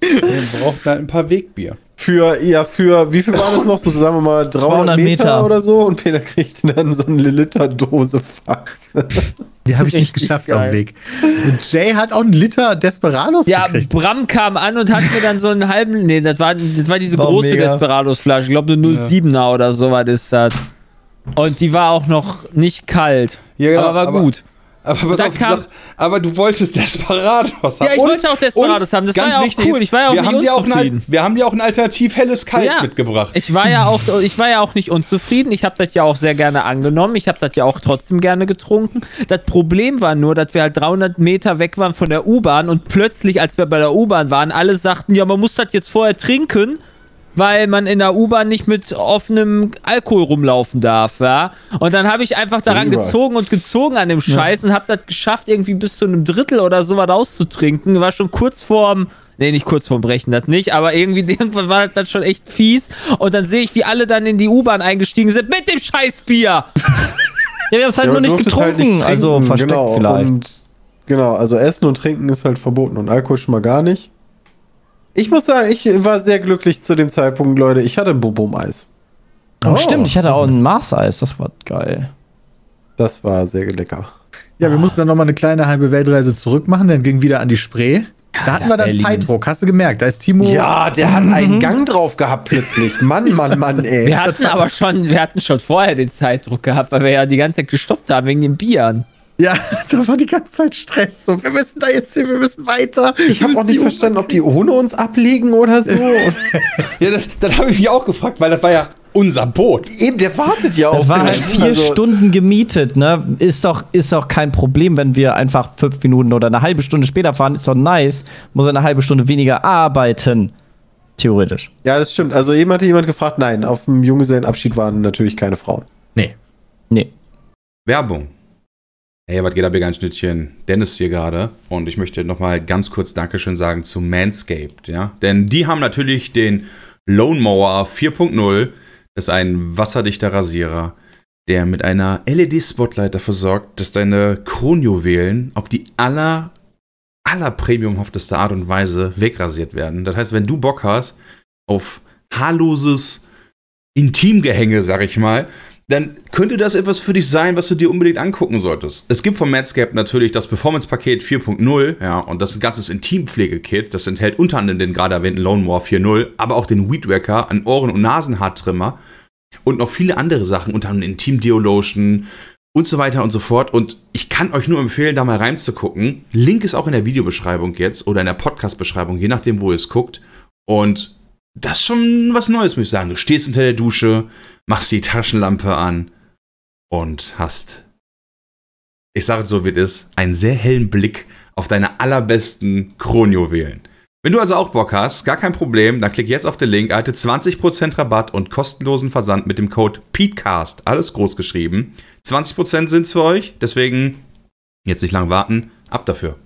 [SPEAKER 3] Wir brauchten halt ein paar Wegbier.
[SPEAKER 1] Für, ja, für, wie viel war das noch? So, sagen wir mal, 300
[SPEAKER 4] 200
[SPEAKER 1] Meter,
[SPEAKER 4] Meter.
[SPEAKER 1] oder so. Und Peter kriegte dann so eine Liter-Dose Fax.
[SPEAKER 5] Die habe ich nicht geschafft
[SPEAKER 6] geil.
[SPEAKER 5] auf dem Weg. Und Jay hat auch einen Liter Desperados
[SPEAKER 6] Ja,
[SPEAKER 5] gekriegt.
[SPEAKER 6] Bram kam an und hat mir dann so einen halben. Nee, das war, das war diese
[SPEAKER 4] War
[SPEAKER 6] große. Desperados-Flasche. Ich glaube, eine 07er oder so was ist das. Und die war auch noch nicht kalt.
[SPEAKER 3] Ja, genau,
[SPEAKER 6] aber war
[SPEAKER 3] aber-
[SPEAKER 6] gut.
[SPEAKER 3] Aber, auf, sag, aber du wolltest Desperados haben.
[SPEAKER 6] Ja, ich wollte auch Desperados
[SPEAKER 3] und
[SPEAKER 6] haben. Das
[SPEAKER 3] ganz
[SPEAKER 6] war ja auch
[SPEAKER 3] wichtig
[SPEAKER 6] cool.
[SPEAKER 3] ist,
[SPEAKER 6] Ich war ja auch
[SPEAKER 3] wir
[SPEAKER 6] nicht
[SPEAKER 3] haben dir auch ein, wir haben dir auch ein alternativ helles Kalt
[SPEAKER 6] Ja.
[SPEAKER 3] mitgebracht.
[SPEAKER 6] Ich war ja auch, ich war ja auch nicht unzufrieden. Ich habe das ja auch sehr gerne angenommen. Ich habe das ja auch trotzdem gerne getrunken. Das Problem war nur, dass wir halt 300 Meter weg waren von der U-Bahn und plötzlich, als wir bei der U-Bahn waren, alle sagten, ja, man muss das jetzt vorher trinken, weil man in der U-Bahn nicht mit offenem Alkohol rumlaufen darf, ja. Und dann habe ich einfach daran gezogen und gezogen an dem Scheiß und habe das geschafft, irgendwie bis zu einem Drittel oder so was auszutrinken. War schon kurz vorm Nee, nicht kurz vorm Brechen, das nicht, aber irgendwie irgendwann war das dann schon echt fies. Und dann sehe ich, wie alle dann in die U-Bahn eingestiegen sind mit dem Scheißbier.
[SPEAKER 4] Ja, wir haben es halt
[SPEAKER 1] Ja,
[SPEAKER 4] nur
[SPEAKER 1] man
[SPEAKER 4] nicht getrunken.
[SPEAKER 1] halt nicht
[SPEAKER 4] also versteckt
[SPEAKER 1] genau.
[SPEAKER 4] vielleicht.
[SPEAKER 1] Und, genau, also Essen und Trinken ist halt verboten und Alkohol schon mal gar nicht. Ich muss sagen, ich war sehr glücklich zu dem Zeitpunkt, Leute. Ich hatte ein Bum-Bum-Eis.
[SPEAKER 4] Oh, stimmt, ich hatte auch ein Mars-Eis, das war geil.
[SPEAKER 1] Das war sehr lecker.
[SPEAKER 5] Ja, wir mussten dann nochmal eine kleine halbe Weltreise zurück machen, dann ging wieder an die Spree. Da hatten wir dann
[SPEAKER 4] Berlin.
[SPEAKER 5] Zeitdruck, hast du gemerkt? Da ist Timo.
[SPEAKER 1] Ja, der hat einen Gang drauf gehabt plötzlich. Mann, Mann, Mann, ey.
[SPEAKER 6] Wir hatten aber schon, wir hatten schon vorher den Zeitdruck gehabt, weil wir ja die ganze Zeit gestoppt haben wegen den Bieren.
[SPEAKER 5] Ja, da war die ganze Zeit Stress. So, wir müssen da jetzt hin, wir müssen weiter.
[SPEAKER 1] Ich habe auch nicht verstanden, ob die ohne uns ablegen oder so.
[SPEAKER 3] Ja, das, das habe ich mich auch gefragt, weil das war ja unser Boot.
[SPEAKER 1] eben, der wartet ja auf
[SPEAKER 4] Das war halt vier
[SPEAKER 1] Also,
[SPEAKER 4] Stunden gemietet, ne? Ist doch, ist doch kein Problem, wenn wir einfach fünf Minuten oder eine halbe Stunde später fahren, ist doch nice. Muss eine halbe Stunde weniger arbeiten. Theoretisch.
[SPEAKER 1] Ja, das stimmt. Also eben hatte jemand gefragt, nein, auf dem Junggesellenabschied waren natürlich keine Frauen.
[SPEAKER 5] Nee.
[SPEAKER 4] Nee.
[SPEAKER 3] Werbung. Hey, was geht ab, ihr ganz Schnittchen? Dennis hier gerade. Und ich möchte nochmal ganz kurz Dankeschön sagen zu Manscaped, ja. Denn die haben natürlich den Lone Mower 4.0. Das ist ein wasserdichter Rasierer, der mit einer LED-Spotlight dafür sorgt, dass deine Kronjuwelen auf die aller, aller premiumhafteste Art und Weise wegrasiert werden. Das heißt, wenn du Bock hast auf haarloses Intimgehänge, sag ich mal, dann könnte das etwas für dich sein, was du dir unbedingt angucken solltest. Es gibt von Manscaped natürlich das Performance-Paket 4.0, ja, und das ist ein ganzes Intimpflegekit. Das enthält unter anderem den gerade erwähnten Lone Mower 4.0, aber auch den Weed Wacker, einen Ohren- und Nasenhaartrimmer und noch viele andere Sachen, unter anderem Intim Deo Lotion und so weiter und so fort. Und ich kann euch nur empfehlen, da mal reinzugucken. Link ist auch in der Videobeschreibung jetzt oder in der Podcast-Beschreibung, je nachdem, wo ihr es guckt. Und das ist schon was Neues, muss ich sagen. Du stehst unter der Dusche, machst die Taschenlampe an und hast, ich sage es so wie es ist, einen sehr hellen Blick auf deine allerbesten Kronjuwelen. Wenn du also auch Bock hast, gar kein Problem, dann klick jetzt auf den Link, erhalte 20% Rabatt und kostenlosen Versand mit dem Code PETECAST, alles groß geschrieben. 20% sind's für euch, deswegen jetzt nicht lang warten, ab dafür.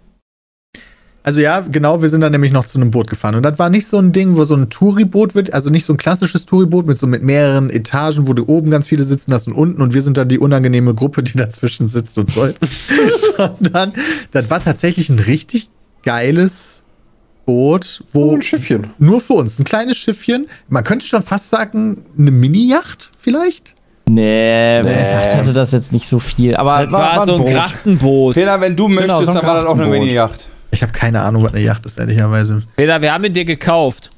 [SPEAKER 5] Also ja, genau, wir sind dann nämlich noch zu einem Boot gefahren. Und das war nicht so ein Ding, wo so ein Touriboot wird, also nicht so ein klassisches Touriboot mit so mit mehreren Etagen, wo du oben ganz viele sitzen hast und unten und wir sind dann die unangenehme Gruppe, die dazwischen sitzt und so. Sondern das war tatsächlich ein richtig geiles Boot, wo
[SPEAKER 1] Oh, ein Schiffchen.
[SPEAKER 5] nur für uns, ein kleines Schiffchen. Man könnte schon fast sagen, eine Mini-Yacht vielleicht?
[SPEAKER 4] Nee, nee. hatte das jetzt nicht so viel. Aber
[SPEAKER 6] Das war, so ein
[SPEAKER 4] Boot.
[SPEAKER 6] Grachtenboot.
[SPEAKER 3] Peter, wenn du möchtest,
[SPEAKER 4] so
[SPEAKER 3] dann war das auch eine. Mini-Yacht.
[SPEAKER 5] Ich habe keine Ahnung, was eine Yacht ist, ehrlicherweise.
[SPEAKER 6] Peter, wir haben ihn dir gekauft.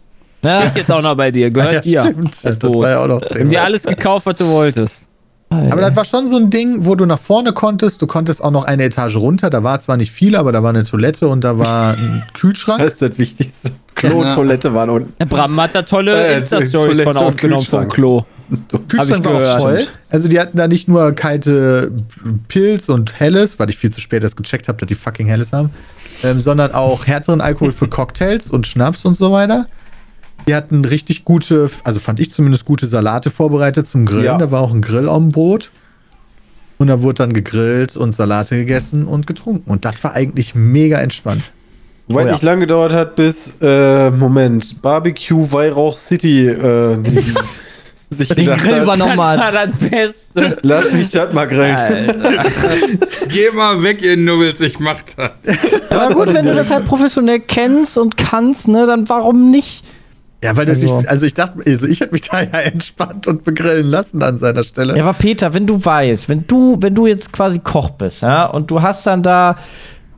[SPEAKER 4] Ja,
[SPEAKER 6] Steht jetzt auch noch bei dir. Gehört dir.
[SPEAKER 5] stimmt. Das
[SPEAKER 6] Boot.
[SPEAKER 5] war ja auch noch
[SPEAKER 6] Wir haben dir alles gekauft, was du wolltest.
[SPEAKER 5] Aber das war schon so ein Ding, wo du nach vorne konntest. Du konntest auch noch eine Etage runter. Da war zwar nicht viel, aber da war eine Toilette und da war ein
[SPEAKER 1] Das
[SPEAKER 5] Kühlschrank.
[SPEAKER 1] ist das Wichtigste. Klo und
[SPEAKER 3] Ja.
[SPEAKER 1] Toilette waren unten.
[SPEAKER 6] Der Bram hat da tolle
[SPEAKER 1] Äh,
[SPEAKER 6] Insta-Stories von aufgenommen vom. Klo.
[SPEAKER 5] Kühlschrank war
[SPEAKER 6] gehört.
[SPEAKER 5] auch voll. Also die hatten da nicht nur kalte Pilz und Helles, weil ich viel zu spät erst gecheckt habe, dass die fucking Helles haben, ähm, sondern auch härteren Alkohol für Cocktails und Schnaps und so weiter. Die hatten richtig gute, also fand ich zumindest gute Salate vorbereitet zum Grillen.
[SPEAKER 1] Ja.
[SPEAKER 5] Da war auch ein Grill am Boot. Und da wurde dann gegrillt und Salate gegessen und getrunken. Und das war eigentlich mega entspannt.
[SPEAKER 1] Wobei
[SPEAKER 4] Oh ja.
[SPEAKER 1] nicht lange gedauert hat, bis, äh, Moment, Barbecue Weihrauch City äh, sich
[SPEAKER 4] Den Grill
[SPEAKER 1] hat,
[SPEAKER 4] übernommen
[SPEAKER 6] Das war
[SPEAKER 4] hat.
[SPEAKER 6] das Beste.
[SPEAKER 1] lass mich das mal grillen.
[SPEAKER 6] Alter.
[SPEAKER 3] Geh mal weg, ihr Nubbels, ich mach das.
[SPEAKER 4] Aber gut, wenn du das halt professionell kennst und kannst, ne, dann warum nicht?
[SPEAKER 5] Ja, weil
[SPEAKER 4] Also-
[SPEAKER 5] nicht, also ich dachte, also ich hätte mich da ja entspannt und begrillen lassen an seiner Stelle.
[SPEAKER 4] Ja, aber Peter, wenn du weißt, wenn du, wenn du jetzt quasi Koch bist, ja, und du hast dann da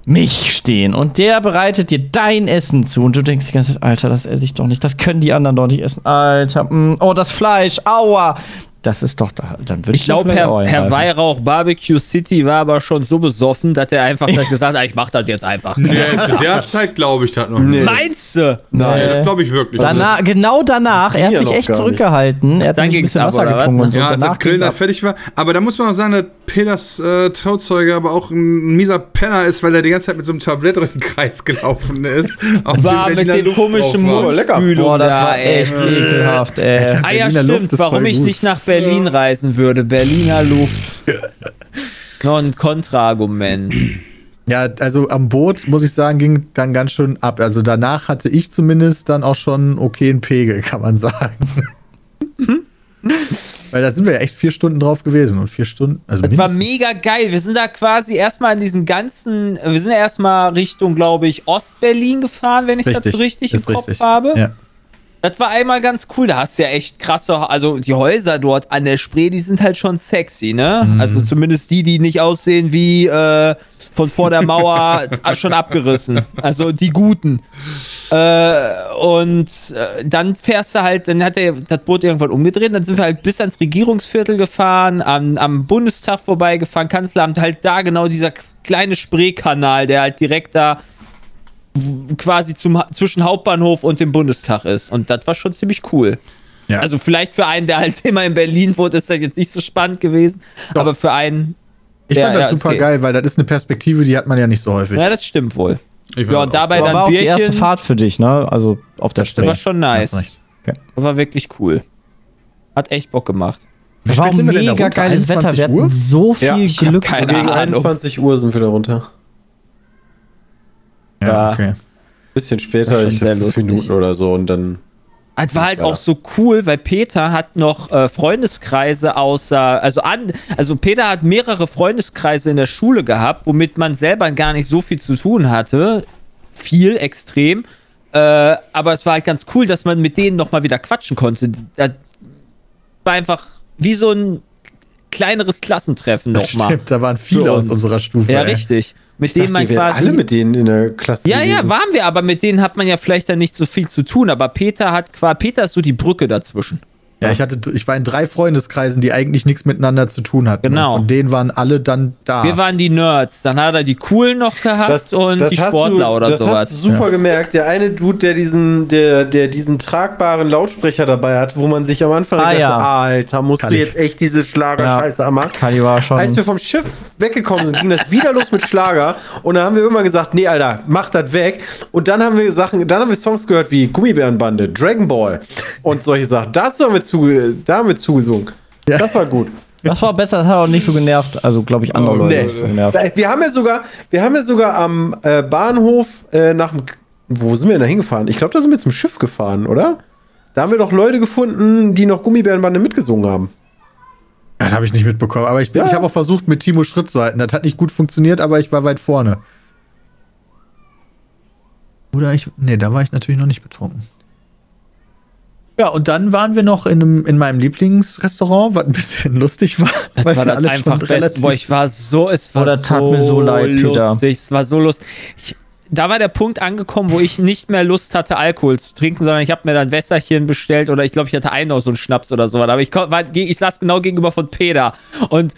[SPEAKER 4] mich stehen und der bereitet dir dein Essen zu und du denkst die ganze Zeit, Alter, das esse ich doch nicht, das können die anderen doch nicht essen. Alter, mm, oh, das Fleisch, aua. Das ist doch da, dann würde
[SPEAKER 6] Ich glaube, Herr, Herr Weihrauch Barbecue City war aber schon so besoffen, dass er einfach gesagt hat, ich mach das jetzt einfach.
[SPEAKER 3] Nee, zu der Zeit glaube ich das noch nicht.
[SPEAKER 6] Meinst du?
[SPEAKER 3] Nee, das glaube ich wirklich.
[SPEAKER 4] Danach, genau danach, er hat sich
[SPEAKER 1] noch
[SPEAKER 4] echt
[SPEAKER 1] gar nicht.
[SPEAKER 4] zurückgehalten. Er hat
[SPEAKER 6] Dann
[SPEAKER 4] nämlich ein
[SPEAKER 6] ging's
[SPEAKER 4] bisschen
[SPEAKER 6] ab,
[SPEAKER 4] Wasser
[SPEAKER 6] oder was?
[SPEAKER 4] getrunken und so.
[SPEAKER 3] ja, als der
[SPEAKER 4] danach
[SPEAKER 3] Grill
[SPEAKER 4] ging's
[SPEAKER 3] da
[SPEAKER 4] ab.
[SPEAKER 3] fertig war. Aber da muss man auch sagen, dass Peters äh, Trauzeuge aber auch ein mieser Penner ist, weil er die ganze Zeit mit so einem Tablett durch den Kreis gelaufen ist.
[SPEAKER 6] War mit den
[SPEAKER 3] Luft
[SPEAKER 6] komischen. Mundspülungen
[SPEAKER 4] Boah, das
[SPEAKER 6] da,
[SPEAKER 4] war echt ekelhaft, ey.
[SPEAKER 6] Ah ja,
[SPEAKER 5] Berliner Luft
[SPEAKER 6] stimmt, warum ich
[SPEAKER 5] gut.
[SPEAKER 6] nicht nach Berlin reisen würde. Berliner Luft. Noch ein Kontraargument.
[SPEAKER 5] Ja, also am Boot, muss ich sagen, ging dann ganz schön ab. Also danach hatte ich zumindest dann auch schon okayen Pegel, kann man sagen. Weil da sind wir ja echt vier Stunden drauf gewesen und vier Stunden. Also
[SPEAKER 6] Das war mega geil. Wir sind da quasi erstmal in diesen ganzen, wir sind ja erstmal Richtung, glaube ich, Ostberlin gefahren, wenn ich das so richtig im Kopf
[SPEAKER 5] richtig.
[SPEAKER 6] habe.
[SPEAKER 5] Ja.
[SPEAKER 6] Das war einmal ganz cool. Da hast du ja echt krasse, also die Häuser dort an der Spree, die sind halt schon sexy, ne?
[SPEAKER 5] Mhm.
[SPEAKER 6] Also zumindest die, die nicht aussehen wie äh, von vor der Mauer schon abgerissen. Also die guten. Äh, und äh, dann fährst du halt, dann hat der, das Boot irgendwann umgedreht, dann sind wir halt bis ans Regierungsviertel gefahren, am, am Bundestag vorbeigefahren, Kanzleramt, halt da genau dieser kleine Spreekanal, der halt direkt da quasi zum, zwischen Hauptbahnhof und dem Bundestag ist. Und das war schon ziemlich cool.
[SPEAKER 5] Ja.
[SPEAKER 6] Also vielleicht für einen, der halt immer in Berlin wohnt, ist das jetzt nicht so spannend gewesen.
[SPEAKER 5] Doch.
[SPEAKER 6] Aber für einen,
[SPEAKER 5] Ich
[SPEAKER 6] Ja,
[SPEAKER 5] fand das
[SPEAKER 6] ja,
[SPEAKER 5] super
[SPEAKER 6] okay.
[SPEAKER 5] geil, weil das ist eine Perspektive, die hat man ja nicht so häufig.
[SPEAKER 6] ja, das stimmt wohl.
[SPEAKER 3] Ich
[SPEAKER 6] Ja, und dabei dann
[SPEAKER 4] war auch die
[SPEAKER 6] Bierchen.
[SPEAKER 4] erste Fahrt für dich, ne? Also auf der
[SPEAKER 6] Das war schon nice. Das war wirklich cool. Hat echt Bock gemacht.
[SPEAKER 5] Wie
[SPEAKER 4] Das war mega geiles Wetter.
[SPEAKER 5] 21
[SPEAKER 4] Wir hatten so viel
[SPEAKER 1] Ja, ich hab
[SPEAKER 4] Glück.
[SPEAKER 6] keine
[SPEAKER 1] Gegen
[SPEAKER 6] Ahnung.
[SPEAKER 1] 21 Uhr sind wir da runter.
[SPEAKER 5] Ja, okay.
[SPEAKER 1] Bisschen später, ich fünf. Minuten oder so und dann.
[SPEAKER 6] Es war halt
[SPEAKER 1] Ja.
[SPEAKER 6] auch so cool, weil Peter hat noch äh, Freundeskreise außer, also an, also Peter hat mehrere Freundeskreise in der Schule gehabt, womit man selber gar nicht so viel zu tun hatte. Viel, extrem. Äh, aber es war halt ganz cool, dass man mit denen nochmal wieder quatschen konnte. Das war einfach wie so ein kleineres Klassentreffen
[SPEAKER 5] Das
[SPEAKER 6] nochmal.
[SPEAKER 5] stimmt, da waren viele aus
[SPEAKER 6] uns.
[SPEAKER 5] unserer Stufe.
[SPEAKER 6] Ja,
[SPEAKER 5] ey.
[SPEAKER 6] richtig. Mit
[SPEAKER 1] Ich
[SPEAKER 6] denen
[SPEAKER 1] dachte,
[SPEAKER 6] man quasi.
[SPEAKER 1] alle mit denen in der Klasse.
[SPEAKER 6] Ja, ja,
[SPEAKER 1] gewesen.
[SPEAKER 6] waren wir, aber mit denen hat man ja vielleicht dann nicht so viel zu tun. Aber Peter hat quasi, Peter ist so die Brücke dazwischen.
[SPEAKER 5] Ja, ich, hatte, ich war in drei Freundeskreisen, die eigentlich nichts miteinander zu tun hatten.
[SPEAKER 6] Genau.
[SPEAKER 5] Und von denen waren alle dann da.
[SPEAKER 6] Wir waren die Nerds. Dann hat er die Coolen noch gehabt und die
[SPEAKER 1] hast
[SPEAKER 6] Sportler
[SPEAKER 1] du,
[SPEAKER 6] oder
[SPEAKER 1] das
[SPEAKER 6] sowas.
[SPEAKER 1] hast du super gemerkt. Der eine Dude, der diesen, der, der diesen tragbaren Lautsprecher dabei hat, wo man sich am Anfang
[SPEAKER 4] Ah,
[SPEAKER 1] dachte,
[SPEAKER 4] ja.
[SPEAKER 1] Alter, musst
[SPEAKER 5] Kann
[SPEAKER 1] du
[SPEAKER 5] ich.
[SPEAKER 1] jetzt echt diese Schlager-Scheiße anmachen?
[SPEAKER 4] Kali war schon.
[SPEAKER 1] Als wir vom Schiff weggekommen sind, ging das wieder los mit Schlager. Und dann haben wir irgendwann gesagt, nee, Alter, mach das weg. Und dann haben wir Sachen, dann haben wir Songs gehört wie Gummibärenbande, Dragon Ball und solche Sachen. Dazu haben wir, zuge da haben wir zugesungen.
[SPEAKER 5] Ja.
[SPEAKER 1] Das war gut.
[SPEAKER 4] Das war besser, das hat auch nicht so genervt. Also, glaube ich, andere Leute
[SPEAKER 1] Nee.
[SPEAKER 4] nicht so genervt.
[SPEAKER 1] Wir haben ja sogar, wir haben ja sogar am äh, Bahnhof äh, nach dem, wo sind wir denn da hingefahren? Ich glaube, da sind wir zum Schiff gefahren, oder? Da haben wir doch Leute gefunden, die noch Gummibärenbande mitgesungen haben.
[SPEAKER 5] Das habe ich nicht mitbekommen. Aber ich, bin-
[SPEAKER 1] Ja.
[SPEAKER 5] ich habe auch versucht, mit Timo Schritt zu halten. Das hat nicht gut funktioniert, aber ich war weit vorne. Oder ich. Nee, da war ich natürlich noch nicht betrunken. Ja, und dann waren wir noch in, einem, in meinem Lieblingsrestaurant, was ein bisschen lustig war.
[SPEAKER 6] Das war das einfach best. Boah, ich war so, es war
[SPEAKER 4] Oh, das
[SPEAKER 6] so,
[SPEAKER 4] tat mir so leid, Peter.
[SPEAKER 6] lustig. Es war so lustig. Ich, da war der Punkt angekommen, wo ich nicht mehr Lust hatte, Alkohol zu trinken, sondern ich habe mir dann Wässerchen bestellt oder ich glaube, ich hatte einen noch so einen Schnaps oder so. Aber ich, war, ich saß genau gegenüber von Peter und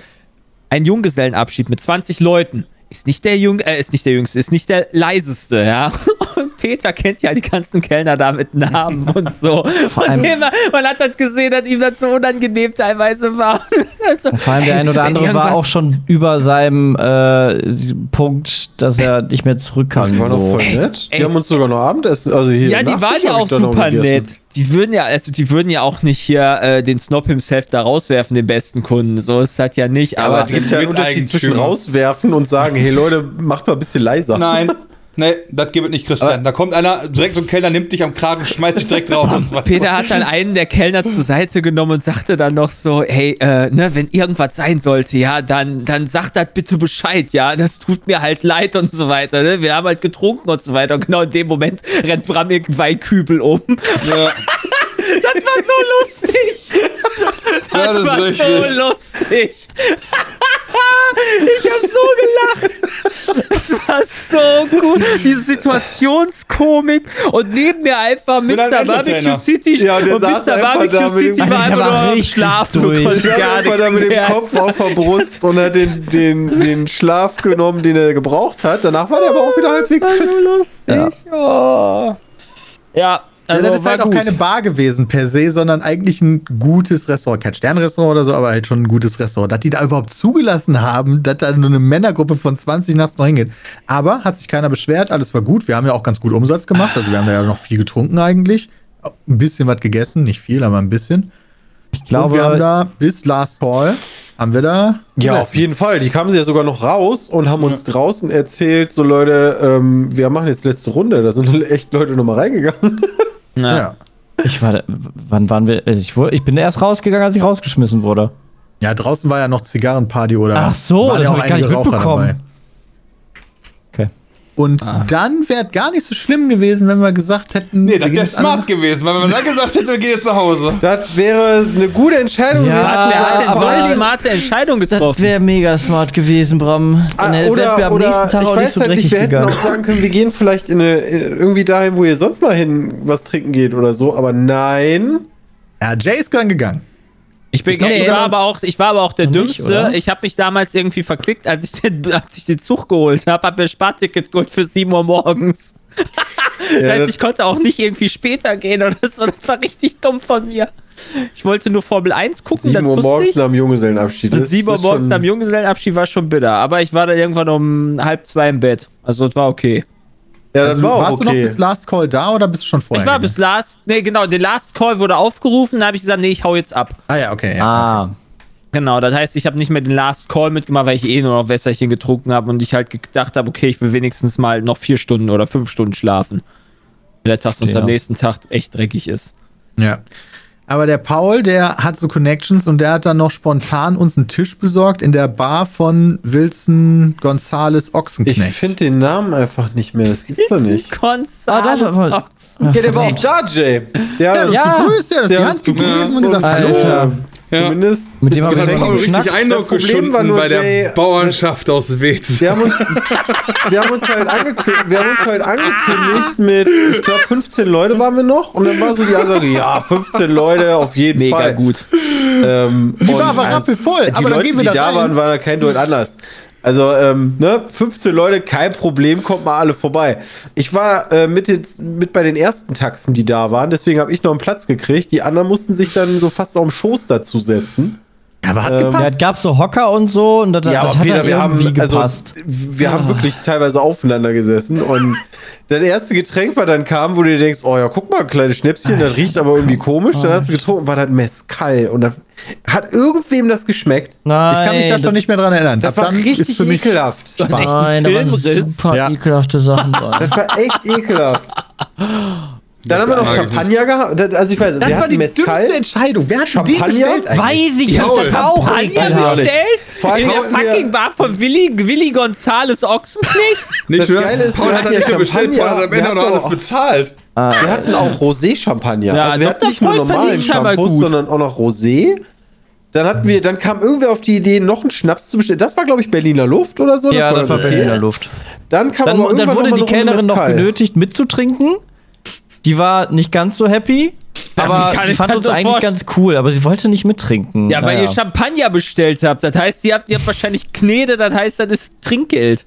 [SPEAKER 6] ein Junggesellenabschied mit 20 Leuten ist nicht der Jung, äh, ist nicht der Jüngste, ist nicht der leiseste, ja. Peter kennt ja die ganzen Kellner da mit Namen und so.
[SPEAKER 4] Vor
[SPEAKER 6] Und
[SPEAKER 4] allem-
[SPEAKER 6] immer, man hat das gesehen, dass ihm das so unangenehm teilweise war. Also,
[SPEAKER 4] Vor allem der ein oder andere war auch schon über seinem äh, Punkt, dass er nicht mehr zurück kann.
[SPEAKER 1] Die waren doch
[SPEAKER 4] so.
[SPEAKER 1] voll nett.
[SPEAKER 6] Ey.
[SPEAKER 1] Die haben uns sogar noch Abendessen, also hier.
[SPEAKER 6] Ja, die waren ja auch super nett. Die würden ja, also die würden ja auch nicht hier äh, den Snob himself da rauswerfen, den besten Kunden. So ist das ja nicht.
[SPEAKER 1] Aber
[SPEAKER 6] Aber
[SPEAKER 1] es gibt ja einen Unterschied zwischen rauswerfen und sagen, hey Leute, macht mal ein bisschen leiser.
[SPEAKER 3] Nein, nee, das gibt es nicht, Christian. da kommt einer, direkt so ein Kellner, nimmt dich am Kragen, schmeißt dich direkt drauf. Das
[SPEAKER 6] Peter hat dann einen der Kellner zur Seite genommen und sagte dann noch so, hey, äh, ne, wenn irgendwas sein sollte, ja, dann, dann sagt das bitte Bescheid, ja, das tut mir halt leid und so weiter, ne? Wir haben halt getrunken und so weiter. Und genau in dem Moment rennt Bram irgendein Weinkübel um.
[SPEAKER 3] Ja,
[SPEAKER 6] Das war so lustig.
[SPEAKER 3] ja, das
[SPEAKER 6] war so lustig. ich hab so gelacht. Es war so gut. Diese Situationskomik und neben mir einfach Mr. Barbecue City
[SPEAKER 1] Ja, der
[SPEAKER 6] und
[SPEAKER 1] saß
[SPEAKER 6] Mr.
[SPEAKER 1] einfach
[SPEAKER 6] Barbecue
[SPEAKER 1] da mit dem-
[SPEAKER 6] City war einfach nur am Schlafen.
[SPEAKER 4] durch.
[SPEAKER 6] Du konntest
[SPEAKER 1] Ich
[SPEAKER 6] gar
[SPEAKER 1] hab einfach
[SPEAKER 6] nichts
[SPEAKER 1] da mit dem. Kopf auf der Brust und hat den, den, den Schlaf genommen, den er gebraucht hat. Danach war der aber auch wieder halbwegs
[SPEAKER 6] Das war
[SPEAKER 1] fit.
[SPEAKER 6] so lustig. Ja, oh. ja also
[SPEAKER 5] ja, das ist
[SPEAKER 6] war
[SPEAKER 5] halt auch
[SPEAKER 6] gut.
[SPEAKER 5] keine Bar gewesen per se, sondern eigentlich ein gutes Restaurant. Kein Sternrestaurant oder so, aber halt schon ein gutes Restaurant. Dass die da überhaupt zugelassen haben, dass da nur eine Männergruppe von 20 nachts noch hingeht. Aber hat sich keiner beschwert, alles war gut. Wir haben ja auch ganz gut Umsatz gemacht. Also wir haben da ja noch viel getrunken eigentlich. Ein bisschen was gegessen, nicht viel, aber ein bisschen.
[SPEAKER 4] Ich
[SPEAKER 5] und wir haben
[SPEAKER 4] glaube,
[SPEAKER 5] da bis Last Call haben wir da.
[SPEAKER 1] Ja,
[SPEAKER 5] gesessen.
[SPEAKER 1] auf jeden Fall. Die kamen sie ja sogar noch raus und haben uns draußen erzählt, so Leute, ähm, wir machen jetzt letzte Runde. Da sind echt Leute nochmal reingegangen.
[SPEAKER 6] Ja.
[SPEAKER 5] Ja.
[SPEAKER 4] Ich war, wann waren wir? also Ich, wurde, ich bin erst rausgegangen, als ich rausgeschmissen wurde.
[SPEAKER 5] Ja, draußen war ja noch Zigarrenparty oder.
[SPEAKER 4] Ach so,
[SPEAKER 5] waren
[SPEAKER 4] das
[SPEAKER 5] ja auch
[SPEAKER 4] hab ich gar
[SPEAKER 5] einige
[SPEAKER 4] nicht
[SPEAKER 5] Raucher
[SPEAKER 4] mitbekommen.
[SPEAKER 5] dabei. Und dann wäre es gar nicht so schlimm gewesen, wenn wir gesagt hätten.
[SPEAKER 3] Nee, das wäre smart gewesen, weil wenn man dann gesagt hätte, wir gehen jetzt nach Hause.
[SPEAKER 1] Das wäre eine gute Entscheidung
[SPEAKER 4] Ja,
[SPEAKER 1] gewesen.
[SPEAKER 6] Hat eine voll smarte Entscheidung
[SPEAKER 4] Das
[SPEAKER 6] getroffen.
[SPEAKER 4] wäre mega smart gewesen, Bram. Dann
[SPEAKER 1] Ah,
[SPEAKER 4] wären wir am nächsten Tag
[SPEAKER 1] ich
[SPEAKER 4] auch
[SPEAKER 1] weiß
[SPEAKER 4] nicht so
[SPEAKER 1] halt
[SPEAKER 4] dreckig
[SPEAKER 1] nicht, wir hätten
[SPEAKER 4] gegangen.
[SPEAKER 1] auch sagen können, wir gehen vielleicht in eine, irgendwie dahin, wo ihr sonst mal hin was trinken geht oder so, aber nein.
[SPEAKER 5] Ja, Jay ist dann gegangen.
[SPEAKER 6] Ich, bin,
[SPEAKER 5] Ich glaub,
[SPEAKER 6] ich, war aber auch, ich war aber auch der
[SPEAKER 4] nicht,
[SPEAKER 6] Dümmste.
[SPEAKER 4] oder?
[SPEAKER 6] ich habe mich damals irgendwie verklickt, als ich den, als ich den Zug geholt habe. Habe mir ein Sparticket geholt für 7 Uhr morgens. das heißt,
[SPEAKER 1] das-
[SPEAKER 6] ich konnte auch nicht irgendwie später gehen oder so. Das war richtig dumm von mir. Ich wollte nur Formel 1 gucken.
[SPEAKER 1] 7 Uhr
[SPEAKER 6] das
[SPEAKER 1] morgens nach dem Junggesellenabschied.
[SPEAKER 6] Das 7 Uhr morgens am Junggesellenabschied war schon bitter. Aber ich war dann irgendwann um halb zwei im Bett. Also, es war okay.
[SPEAKER 1] Ja, das
[SPEAKER 5] Also,
[SPEAKER 1] war auch
[SPEAKER 5] warst du noch
[SPEAKER 1] okay.
[SPEAKER 5] bis Last Call da oder bist du schon vorher?
[SPEAKER 6] ich war
[SPEAKER 5] gegangen?
[SPEAKER 6] bis Last, nee, genau, der Last Call wurde aufgerufen. Da habe ich gesagt, nee, ich hau jetzt ab.
[SPEAKER 5] Ah, ja, okay. Ja.
[SPEAKER 4] Ah,
[SPEAKER 6] Genau, das heißt, ich habe nicht mehr den Last Call mitgemacht, weil ich eh nur noch Wässerchen getrunken habe und ich halt gedacht habe, okay, ich will wenigstens mal noch vier Stunden oder fünf Stunden schlafen. Weil der Tag sonst am nächsten Tag echt dreckig ist.
[SPEAKER 5] Ja. Aber der Paul, der hat so Connections und der hat dann noch spontan uns einen Tisch besorgt in der Bar von Wilson Gonzales
[SPEAKER 1] Ich
[SPEAKER 5] Ochsenknecht.
[SPEAKER 1] finde den Namen einfach nicht mehr. Das gibt's doch nicht.
[SPEAKER 6] Gonzales
[SPEAKER 4] Ah, da war-
[SPEAKER 6] Ochsen.
[SPEAKER 1] Ja, der war auch da, Jay. Der
[SPEAKER 5] ja, das
[SPEAKER 4] Ja.
[SPEAKER 5] begrüßt, ja, das
[SPEAKER 1] Der
[SPEAKER 5] die
[SPEAKER 1] hat
[SPEAKER 5] Hand
[SPEAKER 1] uns
[SPEAKER 5] gegeben und gesagt,
[SPEAKER 1] und-
[SPEAKER 5] hallo.
[SPEAKER 3] Ja.
[SPEAKER 1] Zumindest.
[SPEAKER 4] Mit dem haben wir
[SPEAKER 3] richtig
[SPEAKER 4] geschnackt.
[SPEAKER 3] Eindruck
[SPEAKER 1] Das Problem
[SPEAKER 3] geschunden
[SPEAKER 1] war nur,
[SPEAKER 3] bei der
[SPEAKER 1] Jay,
[SPEAKER 3] Bauernschaft aus Wetz.
[SPEAKER 1] Wir haben uns, wir haben uns halt angekündigt, wir haben uns halt angekündigt mit, ich glaube, 15 Leute waren wir noch und dann war so die Ansage, ja, 15 Leute auf jeden
[SPEAKER 6] Mega
[SPEAKER 1] Fall.
[SPEAKER 6] gut.
[SPEAKER 1] Ähm,
[SPEAKER 5] Die war
[SPEAKER 1] also,
[SPEAKER 5] rappelvoll,
[SPEAKER 1] Die
[SPEAKER 5] aber dann
[SPEAKER 1] Leute,
[SPEAKER 5] gehen wir
[SPEAKER 1] die
[SPEAKER 5] da
[SPEAKER 1] da
[SPEAKER 5] rein.
[SPEAKER 1] waren, waren ja kein Deut anders. Also, ähm, ne, 15 Leute, kein Problem, kommt mal alle vorbei. Ich war äh, mit, den, mit bei den ersten Taxen, die da waren, deswegen habe ich noch einen Platz gekriegt. Die anderen mussten sich dann so fast auf den Schoß dazu setzen.
[SPEAKER 5] Ja, aber hat
[SPEAKER 1] Ähm,
[SPEAKER 4] Ja,
[SPEAKER 5] gepasst.
[SPEAKER 4] es gab so Hocker und so und das,
[SPEAKER 1] Ja,
[SPEAKER 4] das hat
[SPEAKER 1] Peter, wir haben, also,
[SPEAKER 4] gepasst.
[SPEAKER 1] wir haben wirklich teilweise aufeinander gesessen und das erste Getränk, was dann kam, wo du dir denkst, oh ja, guck mal, kleines Schnäpschen, das riecht aber irgendwie komisch, dann hast du getrunken, war das Mezcal und dann hat irgendwem das geschmeckt.
[SPEAKER 4] Nein,
[SPEAKER 5] ich kann mich da schon nicht mehr dran erinnern.
[SPEAKER 1] Das
[SPEAKER 5] Ab
[SPEAKER 1] war
[SPEAKER 5] dann
[SPEAKER 1] richtig
[SPEAKER 5] ist für mich
[SPEAKER 1] ekelhaft.
[SPEAKER 6] Das ist echt so
[SPEAKER 4] Nein, da waren super
[SPEAKER 5] Ja.
[SPEAKER 4] ekelhafte Sachen.
[SPEAKER 1] Das war echt ekelhaft. Dann haben wir noch
[SPEAKER 3] ich
[SPEAKER 1] Champagner gehabt. Das- Also ich weiß,
[SPEAKER 5] Das
[SPEAKER 1] wir
[SPEAKER 5] war die
[SPEAKER 1] Mezcal.
[SPEAKER 5] dümmste Entscheidung. Wer hat denn den
[SPEAKER 1] Champagner?
[SPEAKER 5] bestellt eigentlich?
[SPEAKER 4] Weiß ich,
[SPEAKER 3] Paul.
[SPEAKER 4] das war auch
[SPEAKER 6] Champagner bestellt?
[SPEAKER 1] Vor allem
[SPEAKER 6] In der fucking Bar von Willi, Willi Gonzales Ochsenknecht?
[SPEAKER 3] Nicht
[SPEAKER 1] Das
[SPEAKER 3] nur,
[SPEAKER 1] Geile ist,
[SPEAKER 3] Paul hat das
[SPEAKER 1] ja
[SPEAKER 3] nicht nur bestellt, Paul hat am
[SPEAKER 1] Champagner,
[SPEAKER 3] Ende auch noch alles bezahlt.
[SPEAKER 1] Wir hatten auch Rosé-Champagner.
[SPEAKER 6] Ja,
[SPEAKER 1] also wir hatten nicht nur normalen Shampoos, sondern auch noch Rosé. Dann hatten wir, dann kam irgendwer auf die Idee, noch einen Schnaps zu bestellen. Das war, glaube ich, Berliner Luft oder so.
[SPEAKER 4] Ja, das war
[SPEAKER 1] ganz okay.
[SPEAKER 4] Berliner Luft.
[SPEAKER 1] Dann kam
[SPEAKER 4] Dann,
[SPEAKER 1] aber
[SPEAKER 4] und dann wurde
[SPEAKER 1] noch
[SPEAKER 4] die Kellnerin noch genötigt mitzutrinken. Die war nicht ganz so happy, aber die
[SPEAKER 6] ich
[SPEAKER 4] fand uns eigentlich
[SPEAKER 6] vorstellen?
[SPEAKER 4] ganz cool, aber sie wollte nicht mittrinken.
[SPEAKER 6] Ja, weil
[SPEAKER 4] Naja.
[SPEAKER 6] ihr Champagner bestellt habt. Das heißt, ihr habt, ihr habt wahrscheinlich Knete, das heißt, das ist Trinkgeld.